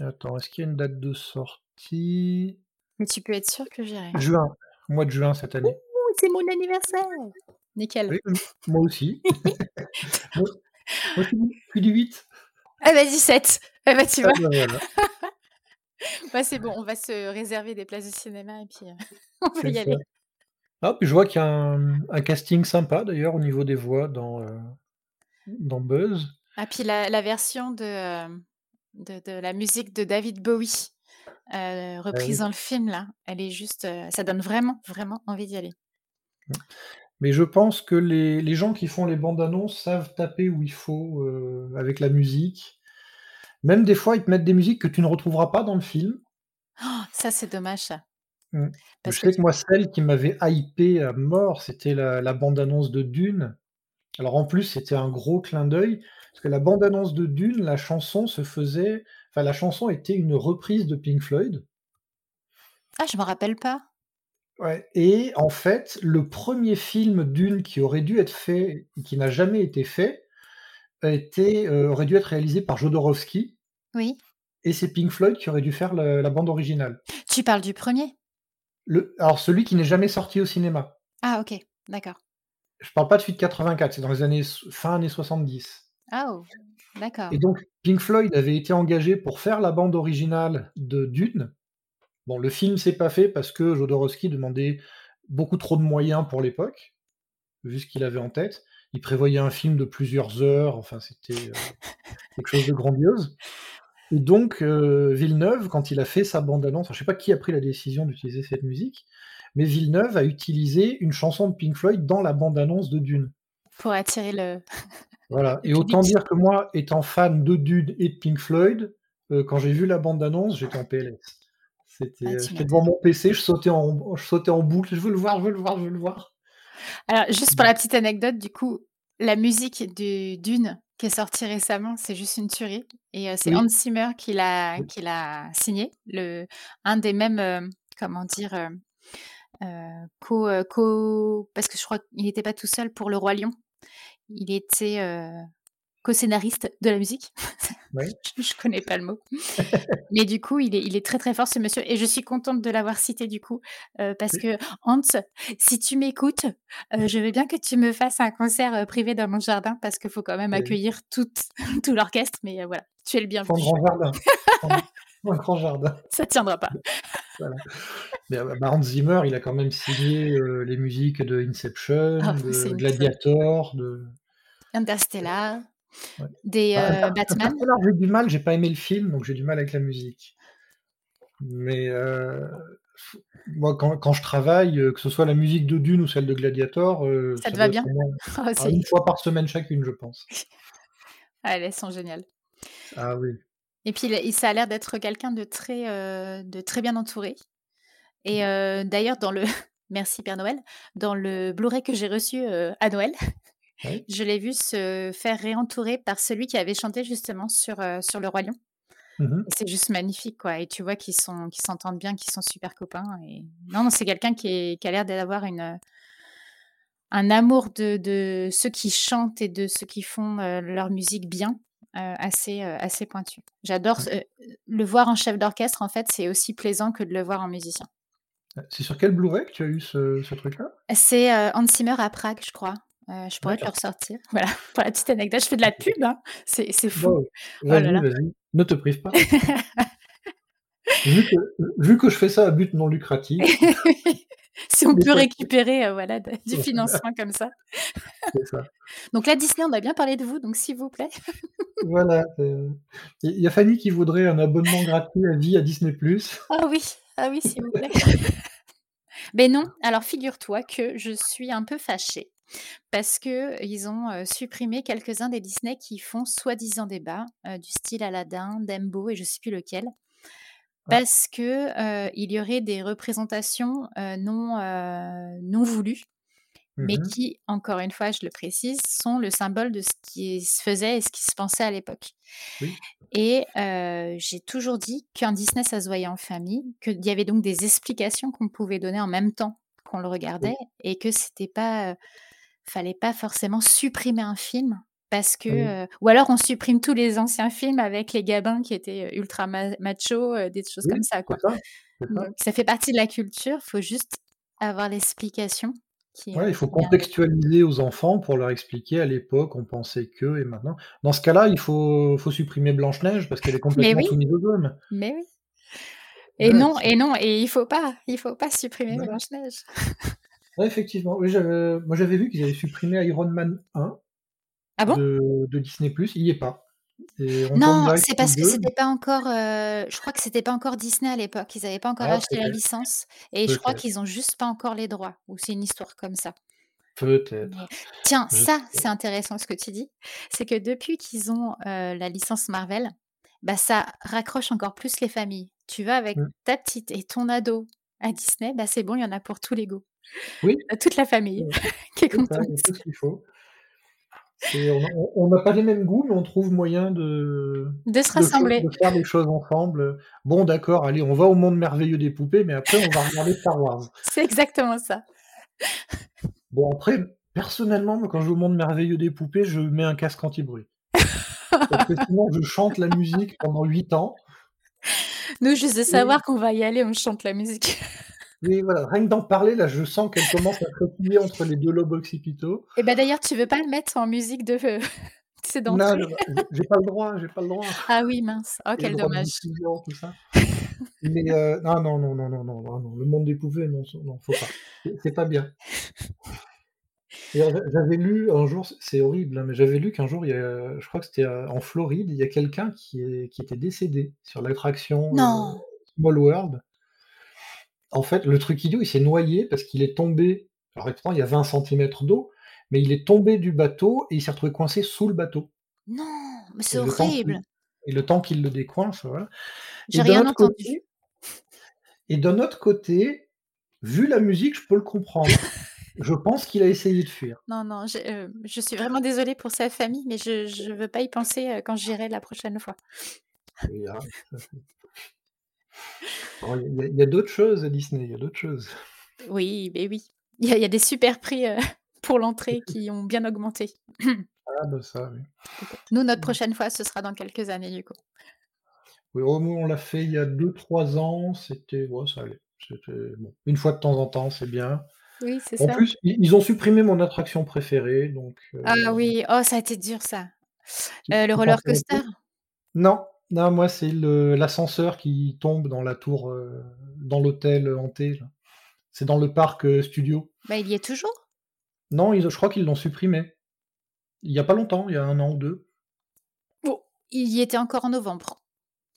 Attends, est-ce qu'il y a une date de sortie? Mais tu peux être sûr que j'irai. Juin, mois de juin cette année. c'est mon anniversaire. Nickel. moi aussi. *laughs* moi, moi, je suis du 8. Ah vas-y 7. Ah bah tu ah, vois. Bah, *laughs* bah, c'est bon, on va se réserver des places de cinéma et puis euh, *laughs* on va y aller. Ah, puis je vois qu'il y a un, casting sympa d'ailleurs au niveau des voix dans, euh, dans Buzz. Ah, puis la, la version de, euh, de, de, la musique de David Bowie ah reprise dans le film là. Elle est juste, ça donne vraiment, vraiment envie d'y aller. Mais je pense que les, les gens qui font les bandes annonces savent taper où il faut euh, avec la musique. Même des fois, ils te mettent des musiques que tu ne retrouveras pas dans le film. Oh, ça, c'est dommage, ça. Mmh. je sais que, moi, celle qui m'avait hypé à mort, c'était la, la bande-annonce de Dune. Alors en plus, c'était un gros clin d'œil, parce que la bande-annonce de Dune, la chanson se faisait Enfin, la chanson était une reprise de Pink Floyd. Ah, je me rappelle pas. Ouais, et en fait, le premier film d'une qui aurait dû être fait, qui n'a jamais été fait, était, euh, aurait dû être réalisé par Jodorowsky. Oui. Et c'est Pink Floyd qui aurait dû faire la, bande originale. Tu parles du premier? Le, Alors, celui qui n'est jamais sorti au cinéma. Ah, ok, d'accord. Je parle pas de suite 84, c'est dans les années fin années 70. Ah, oh, d'accord. Et donc, Pink Floyd avait été engagé pour faire la bande originale de Dune. Bon, le film s'est pas fait parce que Jodorowsky demandait beaucoup trop de moyens pour l'époque, vu ce qu'il avait en tête. Il prévoyait un film de plusieurs heures, enfin, c'était euh, quelque chose de grandiose. Et donc, euh, Villeneuve, quand il a fait sa bande-annonce, je ne sais pas qui a pris la décision d'utiliser cette musique, mais Villeneuve a utilisé une chanson de Pink Floyd dans la bande-annonce de Dune. Pour attirer le. *laughs* Voilà, et autant dire que moi, étant fan de Dune et de Pink Floyd, euh, quand j'ai vu la bande-annonce, j'étais en PLS. C'était, ah, j'étais devant mon PC, je sautais, en, je sautais en boucle, je veux le voir, je veux le voir, je veux le voir. Alors, juste pour la petite anecdote, du coup, la musique du Dune qui est sortie récemment, c'est juste une tuerie. Et euh, c'est Hans Zimmer qui l'a, qui l'a signé, le, un des mêmes, euh, comment dire, co, co, parce que je crois qu'il n'était pas tout seul pour Le Roi Lion. Il était co-scénariste de la musique. *laughs* Oui. je, je connais pas le mot. *laughs* Mais du coup, il est, il est très très fort ce monsieur. Et je suis contente de l'avoir cité du coup. euh, parce Oui. que Hans, si tu m'écoutes, euh, je veux bien que tu me fasses un concert euh, privé dans mon jardin parce qu'il faut quand même Oui. accueillir tout, *laughs* tout l'orchestre. Mais voilà, tu es le bienvenu. grand jardin. Un grand jardin. Ça tiendra pas. Voilà. Mais, bah, Hans Zimmer, il a quand même signé les musiques de Inception, Ah, de. Gladiator, de. Interstellar, Ouais. des Bah, euh, Batman. Interstellar, j'ai du mal, j'ai pas aimé le film, donc j'ai du mal avec la musique. Mais euh, moi, quand, quand je travaille, euh, que ce soit la musique de Dune ou celle de Gladiator, euh, Ça ça te va bien? Oh, *laughs* ah, une *laughs* fois par semaine chacune, je pense. Ah, Elles sont géniales. Ah oui. Et puis, ça a l'air d'être quelqu'un de très, de très bien entouré. Et d'ailleurs, dans le. *laughs* Merci Père Noël. Dans le Blu-ray que j'ai reçu à Noël, Je l'ai vu se faire réentourer par celui qui avait chanté justement sur, euh, sur Le Roi Lion. Et c'est juste magnifique, quoi. Et tu vois qu'ils sont, qu'ils s'entendent bien, qu'ils sont super copains. Et... Non, non, c'est quelqu'un qui, a l'air d'avoir une, un amour de, de ceux qui chantent et de ceux qui font euh, leur musique bien, euh, assez, euh, assez pointu. J'adore le voir en chef d'orchestre, en fait, c'est aussi plaisant que de le voir en musicien. C'est sur quel Blu-ray que tu as eu ce, ce truc-là? C'est Hans Zimmer à Prague, je crois. Euh, je pourrais te le ressortir. *laughs* Voilà, pour la petite anecdote, je fais de la pub, hein. c'est fou. Wow. Oh Vas-y. Ne te prive pas. *laughs* Vu que, vu que je fais ça à but non lucratif, *laughs* si on peut récupérer euh, voilà, de- du financement comme ça. Donc là, Disney, on a bien parlé de vous, donc s'il vous plaît. Voilà. euh, Il y a Fanny qui voudrait un abonnement gratuit à vie à Disney+. Ah oui, ah oui, s'il vous plaît. Mais non, alors figure-toi que je suis un peu fâchée parce que ils ont euh, supprimé quelques-uns des Disney qui font soi-disant débat, euh, du style Aladdin, Dumbo et je sais plus lequel, parce que euh, il y aurait des représentations non non voulues, mais Mhm. qui, encore une fois, je le précise, sont le symbole de ce qui se faisait et ce qui se pensait à l'époque. Oui. Et j'ai toujours dit qu'un Disney, ça se voyait en famille, qu'il y avait donc des explications qu'on pouvait donner en même temps qu'on le regardait, et que c'était pas, fallait pas forcément supprimer un film parce que, Oui. euh, ou alors on supprime tous les anciens films avec les gabins qui étaient euh, ultra ma- macho, euh, des choses Oui, comme ça, quoi. ça. Donc ça fait partie de la culture, faut juste avoir l'explication. Ouais, il faut contextualiser aux enfants pour leur expliquer à l'époque, on pensait que, et maintenant. Dans ce cas-là, il faut, faut supprimer Blanche-Neige parce qu'elle est complètement oui, sous nicodome. mais oui. Et Ouais, non, et non, et il faut pas, il faut pas supprimer Ouais. Blanche-Neige. *laughs* Ouais, effectivement. Oui, j'avais, moi, j'avais vu qu'ils avaient supprimé Iron Man 1 Ah bon? de, de Disney+, il y est pas. Non, c'est parce que le 2. c'était pas encore. euh, je crois que c'était pas encore Disney à l'époque. Ils avaient pas encore Ah, acheté la licence, et je crois qu'ils ont juste pas encore les droits. Ou c'est une histoire comme ça. peut-être. Tiens, Je ça, c'est intéressant ce que tu dis. C'est que depuis qu'ils ont euh, la licence Marvel, bah ça raccroche encore plus les familles. Tu vas avec Mm. ta petite et ton ado à Disney, bah c'est bon, il y en a pour tous les goûts. Oui, toute la famille *laughs* qui est contente. tout ce qu'il faut. On n'a pas les mêmes goûts, mais on trouve moyen de, De se rassembler. de faire des choses ensemble. Bon, d'accord, allez, on va au monde merveilleux des poupées, mais après, on va regarder Star Wars. *laughs* C'est exactement ça. *laughs* Bon, après, personnellement, moi, quand je vais au monde merveilleux des poupées, je mets un casque anti-bruit. Parce que sinon, je chante la musique pendant 8 ans. Nous, juste de Et, savoir qu'on va y aller, on chante la musique. Mais voilà, rien que d'en parler, là, je sens qu'elle commence à frétiller entre les deux lobes occipitaux. Et ben d'ailleurs, tu veux pas le mettre en musique de euh, *laughs* c'est dans Non, j'ai pas le droit, j'ai pas le droit. Ah oui, mince. Oh, quel dommage. Tout ça. Mais euh, non, non, non, non, non, non, non, le monde des pouvées, non, non, faut pas. C'est pas bien. *laughs* J'avais lu un jour, c'est horrible, hein, mais j'avais lu qu'un jour, il y a, je crois que c'était euh, en Floride, il y a quelqu'un qui, qui, était décédé sur l'attraction euh, Small World en fait, le truc idiot, il s'est noyé parce qu'il est tombé. Alors, il y a 20 cm d'eau, mais il est tombé du bateau et il s'est retrouvé coincé sous le bateau. Non, mais c'est horrible. et le temps qu'il le décoince, voilà. J'ai rien entendu. côté, et d'un autre côté, vu la musique, je peux le comprendre. *laughs* Je pense qu'il a essayé de fuir. Non, non, je, euh, je suis vraiment désolée pour sa famille, mais je je veux pas y penser euh, quand j'irai la prochaine fois. Et, ah, *laughs* *laughs* Il y a, d'autres choses à Disney, il y a d'autres choses. Oui, mais oui. Il y a, il y a des super prix euh, *laughs* pour l'entrée *laughs* qui ont bien augmenté. *clears throat* Ah, bah ça, oui. Nous, notre prochaine fois, ce sera dans quelques années, du coup. Oui, on l'a fait il y a 2-3 ans, c'était ouais, ça allait. C'était bon. Une fois de temps en temps, c'est bien. Oui, c'est En ça. plus, i ils ont supprimé mon attraction préférée, donc Ah heu, oui, oh, ça a été dur ça. Heu, le roller coaster? Non, non, moi, c'est l'ascenseur qui tombe dans la tour, heu, dans l'hôtel, hanté. C'est dans le parc, heu, Studio. Bah, il y est toujours? Non, ils je crois qu'ils l'ont supprimé. Il y a pas longtemps, il y a 1 an ou 2. Oh, il y était encore en novembre.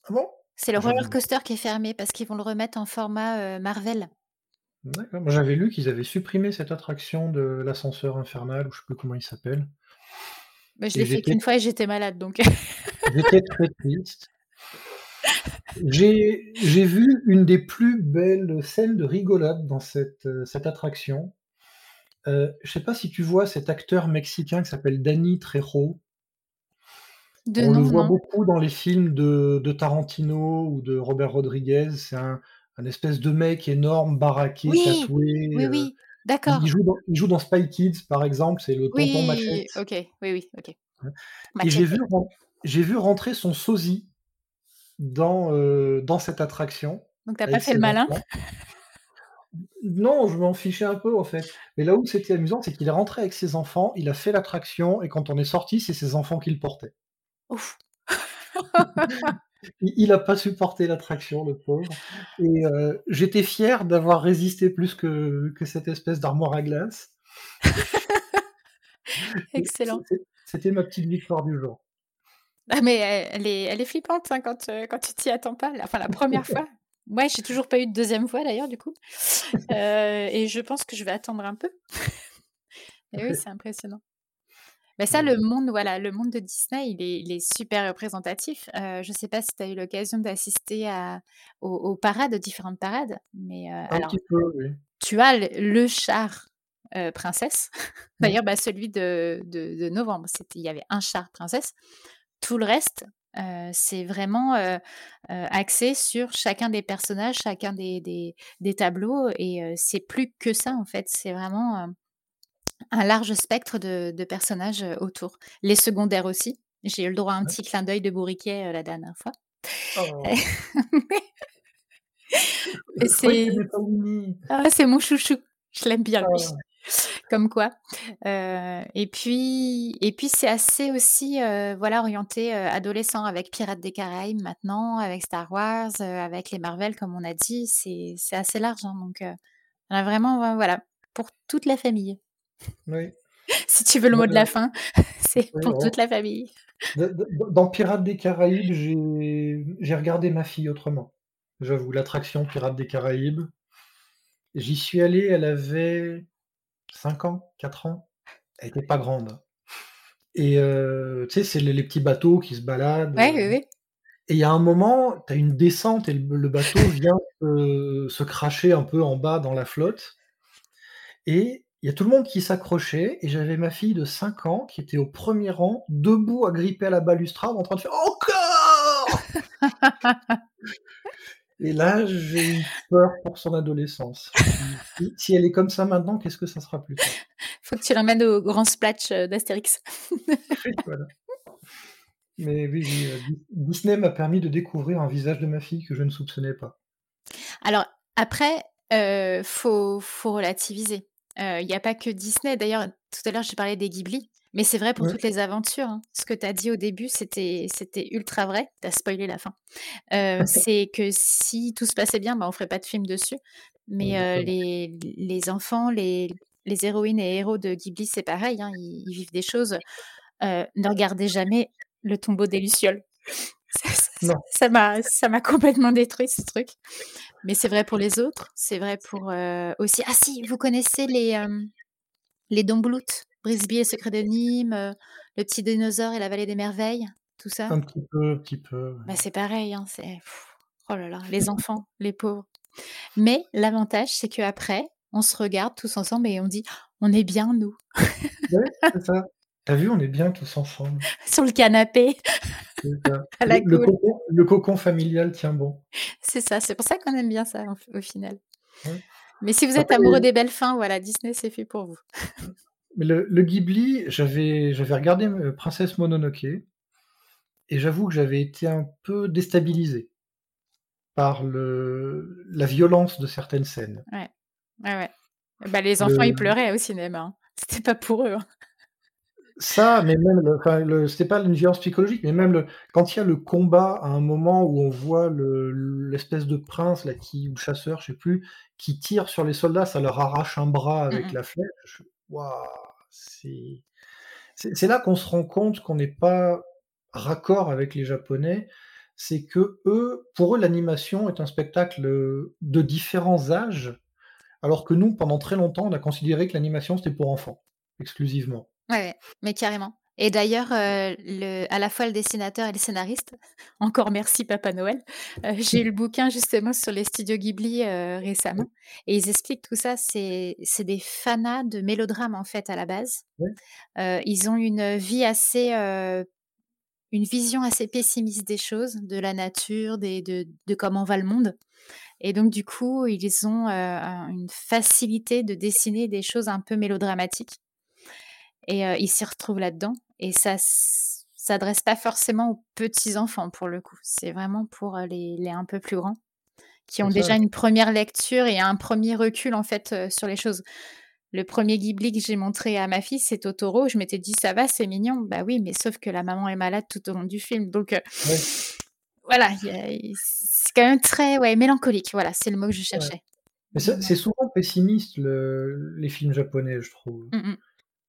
Ah bon? C'est le J'avais roller coaster qui est fermé parce qu'ils vont le remettre en format, heu, Marvel. D'accord. Moi, j'avais lu qu'ils avaient supprimé cette attraction de l'ascenseur infernal ou je sais plus comment il s'appelle. Bah, je l'ai fait qu'une fois et j'étais malade donc *laughs* j'étais très triste. J'ai vu une des plus belles scènes de rigolade dans cette, heu, cette attraction. Heu, je sais pas si tu vois cet acteur mexicain qui s'appelle Danny Trejo? De On le voit non. beaucoup dans les films de de Tarantino ou de Robert Rodriguez. C'est un un espèce de mec énorme, baraqué, Oui! tatoué, Oui, heu, oui, il d'accord. joue dans il joue dans Spy Kids, par exemple, c'est le tonton Oui, Machette. OK, oui, oui, OK. Et j'ai vu j'ai vu rentrer son sosie dans, heu, dans cette attraction Donc tu as pas fait le malin? Non, je m'en fichais un peu, en fait. Mais là où c'était amusant, c'est qu'il est rentré avec ses enfants, il a fait l'attraction et quand on est sortis, c'est ses enfants qui le portaient. Ouf! *laughs* Il il a pas supporté l'attraction, le pauvre et heu, j'étais fier d'avoir résisté plus que que cette espèce d'armoire à glace. *laughs* Excellent. c'était ma petite victoire du jour. Ah mais elle elle est elle est flippante, hein, quand, heu, quand tu t'y attends pas, la enfin la 1re fois. *laughs* Ouais, j'ai toujours pas eu de 2e fois d'ailleurs du coup, et je pense que je vais attendre un peu. *laughs* Et oui, c'est impressionnant. Mais ça, le monde, voilà, le monde de Disney, il est il est super représentatif. Heu, je sais pas si tu as eu l'occasion d'assister aux aux parades, aux différentes parades, mais heu, Un alors petit peu, oui. tu as le le char, heu, princesse. *laughs* Mmh. D'ailleurs, bah, celui de de de novembre, il y avait un char princesse. Tout le reste, c'est vraiment, axé sur chacun des personnages, chacun des des des tableaux et c'est plus que ça, en fait. C'est vraiment, un large spectre de de personnages, autour. Les secondaires aussi. J'ai eu le droit à un petit clin d'œil de Bourriquet, la dernière fois. Oh! *laughs* C'est ah, c'est mon chouchou, je l'aime bien lui. Ah! *laughs* Comme quoi. Et puis et puis c'est assez aussi, voilà, orienté, adolescent avec Pirates des Caraïbes maintenant, avec Star Wars, avec les Marvel comme on a dit, c'est c'est assez large, hein, donc heu, on a vraiment, voilà, pour toute la famille. Oui. Si tu veux le mot de la fin, *laughs* c'est oui, pour toute la famille. dans Pirates des Caraïbes, j'ai regardé ma fille autrement. J'avoue, l'attraction Pirates des Caraïbes, j'y suis allé, elle avait 5 ans, 4 ans. Elle était pas grande, et heu, tu sais, c'est les les petits bateaux qui se baladent, Ouais, oui, oui. et il y a un moment, tu as une descente et le le bateau vient se se cracher un peu en bas dans la flotte et il y a tout le monde qui s'accrochait et j'avais ma fille de 5 ans qui était au 1er rang, debout, agrippée à la balustrade en train de faire: «Encore!» et là, j'ai eu peur pour son adolescence. «Si elle est comme ça maintenant, qu'est-ce que ça sera plus tard?» Faut que tu l'emmènes au grand splatch, heu, d'Astérix. Voilà. Mais oui, Dis Disney m'a permis de découvrir un visage de ma fille que je ne soupçonnais pas. Alors après, heu, faut faut relativiser. Il y a pas que Disney. D'ailleurs, tout à l'heure, j'ai parlé des Ghibli, mais c'est vrai pour Ouais. toutes les aventures, hein. Ce que tu as dit au début, c'était ultra vrai. Tu as spoilé la fin. *laughs* C'est que si tout se passait bien, bah, on ferait pas de film dessus. Mais les les enfants, les les héroïnes et héros de Ghibli, c'est pareil, hein, ils ils vivent des choses. Ne regardez jamais Le Tombeau des lucioles. *laughs* Ça ça Non. ça m'a ça m'a complètement détruit ce truc. Mais c'est vrai pour les autres, c'est vrai pour, heu, aussi ah si, vous connaissez les, hem, les Dombloutes? Brisby et le secret de Nîmes, heu, Le petit dinosaure et la vallée des merveilles, tout ça? Un petit peu, petit peu, ouais. Bah, c'est pareil, hein, c'est oh là là, les enfants, les pauvres. Mais l'avantage, c'est qu'après, on se regarde tous ensemble et on dit: «On est bien nous». Ouais, c'est ça. Tu as vu, on est bien tous ensemble. *laughs* Sur le canapé, *laughs* à Le la le cool. cocon le cocon familial tient bon. C'est ça, c'est pour ça qu'on aime bien ça, au final. Ouais. Mais si vous êtes Après amoureux des belles fins, voilà, Disney, c'est fait pour vous. *laughs* Mais le, le Ghibli, j'avais regardé euh, Princesse Mononoke et j'avoue que j'avais été un peu déstabilisé par le, la violence de certaines scènes. Ouais, ouais, ouais. Bah, les enfants, Le- ils pleuraient au cinéma. hein. C'était pas pour eux. hein. Ça, mais même, le, enfin, le, c'était pas une violence psychologique, mais même le, quand il y a le combat à un moment où on voit le, l'espèce de prince là qui ou chasseur, je sais plus, qui tire sur les soldats, ça leur arrache un bras avec Mhm. la flèche. Waouh, c'est, c'est, c'est là qu'on se rend compte qu'on n'est pas raccord avec les Japonais. C'est que eux, pour eux, l'animation est un spectacle de différents âges, alors que nous, pendant très longtemps, on a considéré que l'animation c'était pour enfants exclusivement. Ouais, mais carrément. Et d'ailleurs, euh, le, à la fois le dessinateur et le scénariste, *laughs* encore merci Papa Noël, euh, *laughs* j'ai eu le bouquin justement sur les studios Ghibli euh, récemment, et ils expliquent tout ça, c'est des fanas de mélodrames en fait à la base. Ouais. Euh, ils ont une vie assez, euh, une vision assez pessimiste des choses, de la nature, des, de, de comment va le monde. Et donc du coup, ils ont euh, un- une facilité de dessiner des choses un peu mélodramatiques. Et euh, ils s'y retrouvent là-dedans. Et ça s- s'adresse pas forcément aux petits enfants pour le coup. C'est vraiment pour les, les un peu plus grands qui ont ça. déjà une première lecture et un premier recul en fait euh, sur les choses. Le premier Ghibli que j'ai montré à ma fille, c'est Totoro. Je m'étais dit ça va, c'est mignon. Bah oui, mais sauf que la maman est malade tout au long du film. Donc euh, Ouais. voilà, c'est quand même très ouais, mélancolique. Voilà, c'est le mot que je cherchais. Mais c'est souvent pessimiste le- les films japonais, je trouve. Mm, mm.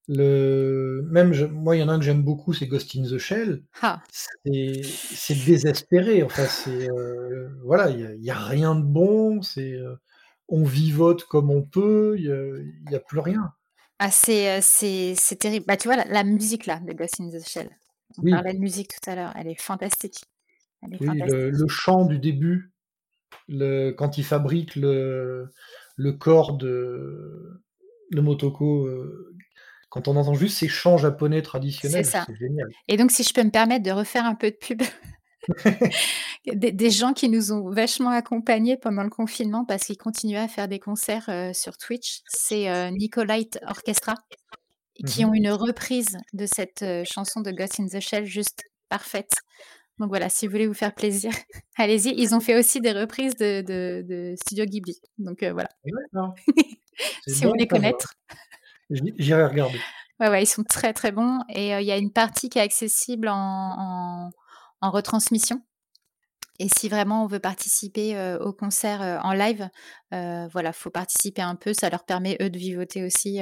Le même je- moi, il y en a un que j'aime beaucoup, c'est Ghost in the Shell. Ah, C'est désespéré. Enfin, c'est euh, voilà, il y a, rien de bon. C'est euh, on vivote comme on peut. Il y a, plus rien. Ah, c'est, euh, terrible. Bah, tu vois, la, la musique là de Ghost in the Shell. On Oui. parlait de musique tout à l'heure. Elle est fantastique. Elle est Oui, fantastique. le, le chant du début, le, quand il fabrique le, le corps de, de Motoko, quand on entend juste ces chants japonais traditionnels, C'est génial. Et donc, si je peux me permettre de refaire un peu de pub, *laughs* des, des gens qui nous ont vachement accompagnés pendant le confinement parce qu'ils continuaient à faire des concerts euh, sur Twitch, c'est euh, Nicolite Orchestra qui Mhm. ont une reprise de cette euh, chanson de Ghost in the Shell juste parfaite. Donc voilà, si vous voulez vous faire plaisir, *laughs* allez-y. Ils ont fait aussi des reprises de, de, de Studio Ghibli. Donc euh, voilà, *laughs* si bon vous voulez connaître. J'irai regarder. Ouais, ouais, ils sont très très bons. Et euh, il y a une partie qui est accessible en, en, en retransmission. Et si vraiment on veut participer euh, au concert euh, en live, voilà, faut participer un peu. Ça leur permet eux de vivoter aussi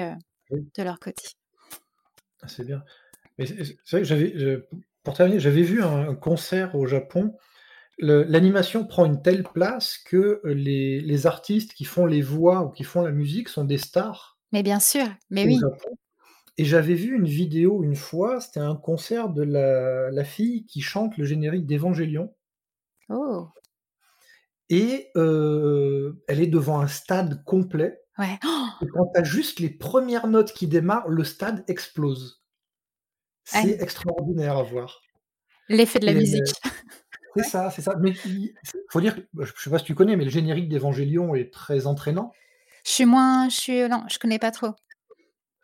Oui. de leur côté. Ah, C'est bien. Mais c'est vrai que j'avais, pour terminer, j'avais vu un, un concert au Japon. L'animation prend une telle place que les, les artistes qui font les voix ou qui font la musique sont des stars Mais bien sûr, mais oui. Japon. Et j'avais vu une vidéo une fois, c'était un concert de la, la fille qui chante le générique d'Evangélion. Oh, Et euh, elle est devant un stade complet. ouais. Oh, Et quand tu as juste les premières notes qui démarrent, le stade explose. C'est extraordinaire à voir. L'effet de la Et, euh, musique. C'est ça, c'est ça. Mais il faut dire, que- je sais pas si tu connais, mais le générique d'Evangélion est très entraînant. Je suis moins, je suis, non, je connais pas trop.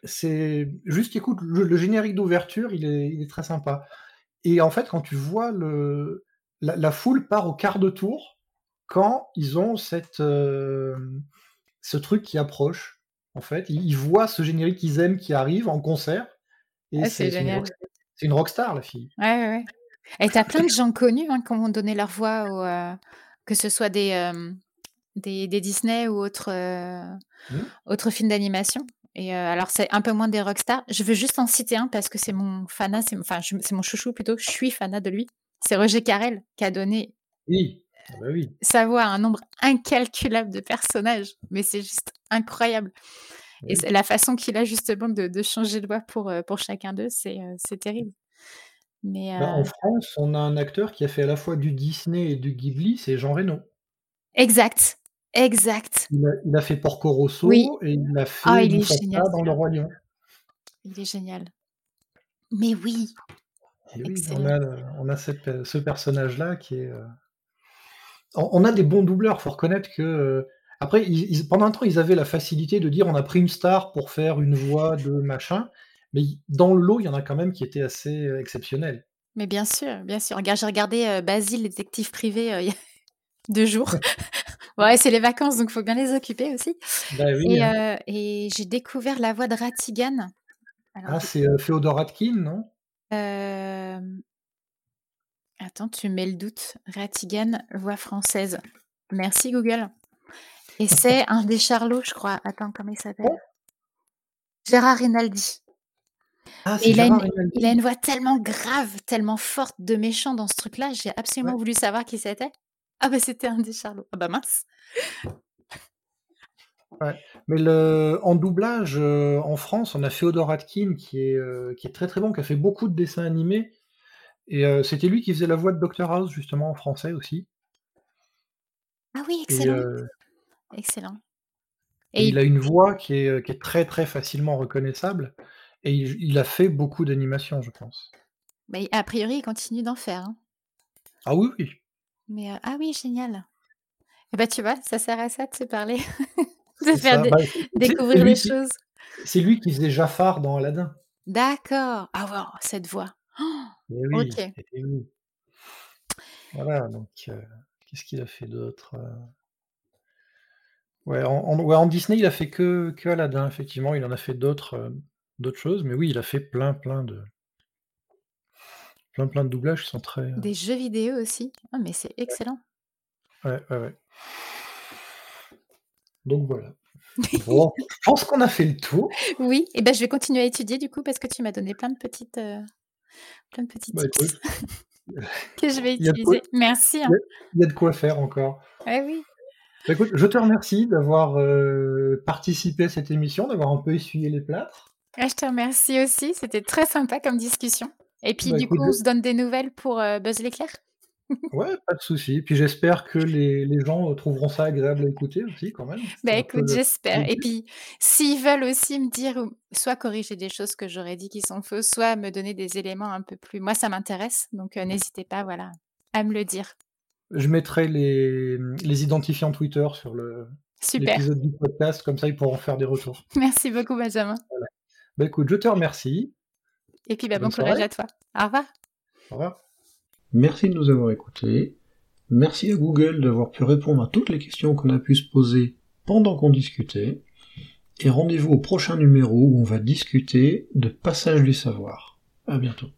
C'est juste, écoute, le, le générique d'ouverture, il est, il est très sympa. Et en fait, quand tu vois le, la, la foule part au quart de tour quand ils ont cette, euh, ce truc qui approche. En fait, ils, ils voient ce générique qu'ils aiment qui arrive en concert. Et Ah, c'est génial. rock- c'est une rockstar, la fille. Ouais, ouais, ouais. Et t'as plein de gens connus hein, qui ont donné leur voix, au, euh, que ce soit des, euh, des, des Disney ou autres, euh, autres films d'animation. Et euh, alors, c'est un peu moins des rockstars. Je veux juste en citer un parce que c'est mon fanat, c'est enfin, mon chouchou plutôt. Je suis fanat de lui. C'est Roger Carrel qui a donné Oui, ah bah oui. sa voix à un nombre incalculable de personnages. Mais c'est juste incroyable. Et Oui. la façon qu'il a justement de, de changer de voix pour, euh, pour chacun d'eux, c'est euh, c'est terrible. Mais Bah, euh, en France, on a un acteur qui a fait à la fois du Disney et du Ghibli, c'est Jean Reno. exact, exact. Il a, il a fait Porco Rosso Oui. et il a fait Ah, il génial, dans Le. Roi Lion. Il est génial. Mais oui, Et oui, on a, on a cette- ce personnage-là qui est. euh, On, a des bons doubleurs, faut reconnaître que euh, Après, pendant un temps, ils avaient la facilité de dire on a pris une star pour faire une voix de machin, mais dans le lot, il y en a quand même qui étaient assez euh, exceptionnels. Mais bien sûr, bien sûr. Regarde, j'ai regardé euh, Basile, le détective privé, euh, il y a *laughs* deux jours. *laughs* ouais, c'est les vacances, donc il faut bien les occuper aussi. Bah oui, Et, hein. euh, et j'ai découvert la voix de Ratigan. Alors, Ah, c'est euh, Féodor Atkin, non? Euh, Attends, tu mets le doute. Ratigan, voix française. Merci Google. Et c'est un des Charlots, je crois. Attends, comment il s'appelle? Oh. Gérard Rinaldi. Ah, Et il a, une, Rinaldi. il a une voix tellement grave, tellement forte de méchant dans ce truc-là. J'ai absolument Ouais. voulu savoir qui c'était. Ah bah c'était un des Charlots. Ah bah mince. Mais le, en doublage, euh, en France, on a Féodor Atkin qui est, euh, qui est très très bon, qui a fait beaucoup de dessins animés. Et euh, c'était lui qui faisait la voix de Dr House, justement, en français aussi. Ah oui, excellent. Excellent. et Et il a une voix qui est, qui est très très facilement reconnaissable. Et il, il a fait beaucoup d'animations, je pense. bah, a priori, il continue d'en faire. hein. Ah oui, oui. Mais euh, ah oui, génial. Et bah tu vois, ça sert à ça de se parler, *laughs* de faire Bah, découvrir qui- choses. C'est lui qui faisait Jafar dans Aladdin. D'accord. Ah wow, cette voix. *gasps* Oh, Eh oui, Ok. eh oui. Voilà, donc euh, qu'est-ce qu'il a fait d'autre ouais en, en- ouais, en Disney, il a fait que, que Aladdin, effectivement. Il en a fait d'autres euh, d'autres choses, mais oui, il a fait plein, plein de plein, plein de doublages qui sont très. euh, Des jeux vidéo aussi. Ah, mais c'est excellent. Ouais, ouais, ouais. Donc voilà. Bon, je pense qu'on a fait le tour. Oui, et ben je vais continuer à étudier du coup parce que tu m'as donné plein de petites, euh, plein de petits Bah, tips *laughs* que je vais quoi, utiliser. Merci. hein. il y a- il y a de quoi faire encore. Ouais, oui. Bah, écoute, je te remercie d'avoir euh, participé à cette émission, d'avoir un peu essuyé les plâtres. Ah, je te remercie aussi. C'était très sympa comme discussion. Et puis Bah, du coup, on se donne des nouvelles pour euh, Buzz l'éclair? *laughs* Ouais, pas de souci. Puis j'espère que les, les gens euh, trouveront ça agréable à écouter aussi, quand même. Bah écoute, le j'espère. Et puis, s'ils veulent aussi me dire, soit corriger des choses que j'aurais dit qui sont fausses, soit me donner des éléments un peu plus. Moi, ça m'intéresse, donc euh, n'hésitez pas, voilà, à me le dire. Je mettrai les, les identifiants Twitter sur le- l'épisode du podcast, comme ça ils pourront faire des retours. *laughs* Merci beaucoup, Benjamin. Bah écoute, je te remercie. Et puis, bah, bon courage à toi. Au revoir. Au revoir. Merci de nous avoir écoutés. Merci à Google d'avoir pu répondre à toutes les questions qu'on a pu se poser pendant qu'on discutait. Et rendez-vous au prochain numéro où on va discuter de passage du savoir. À bientôt.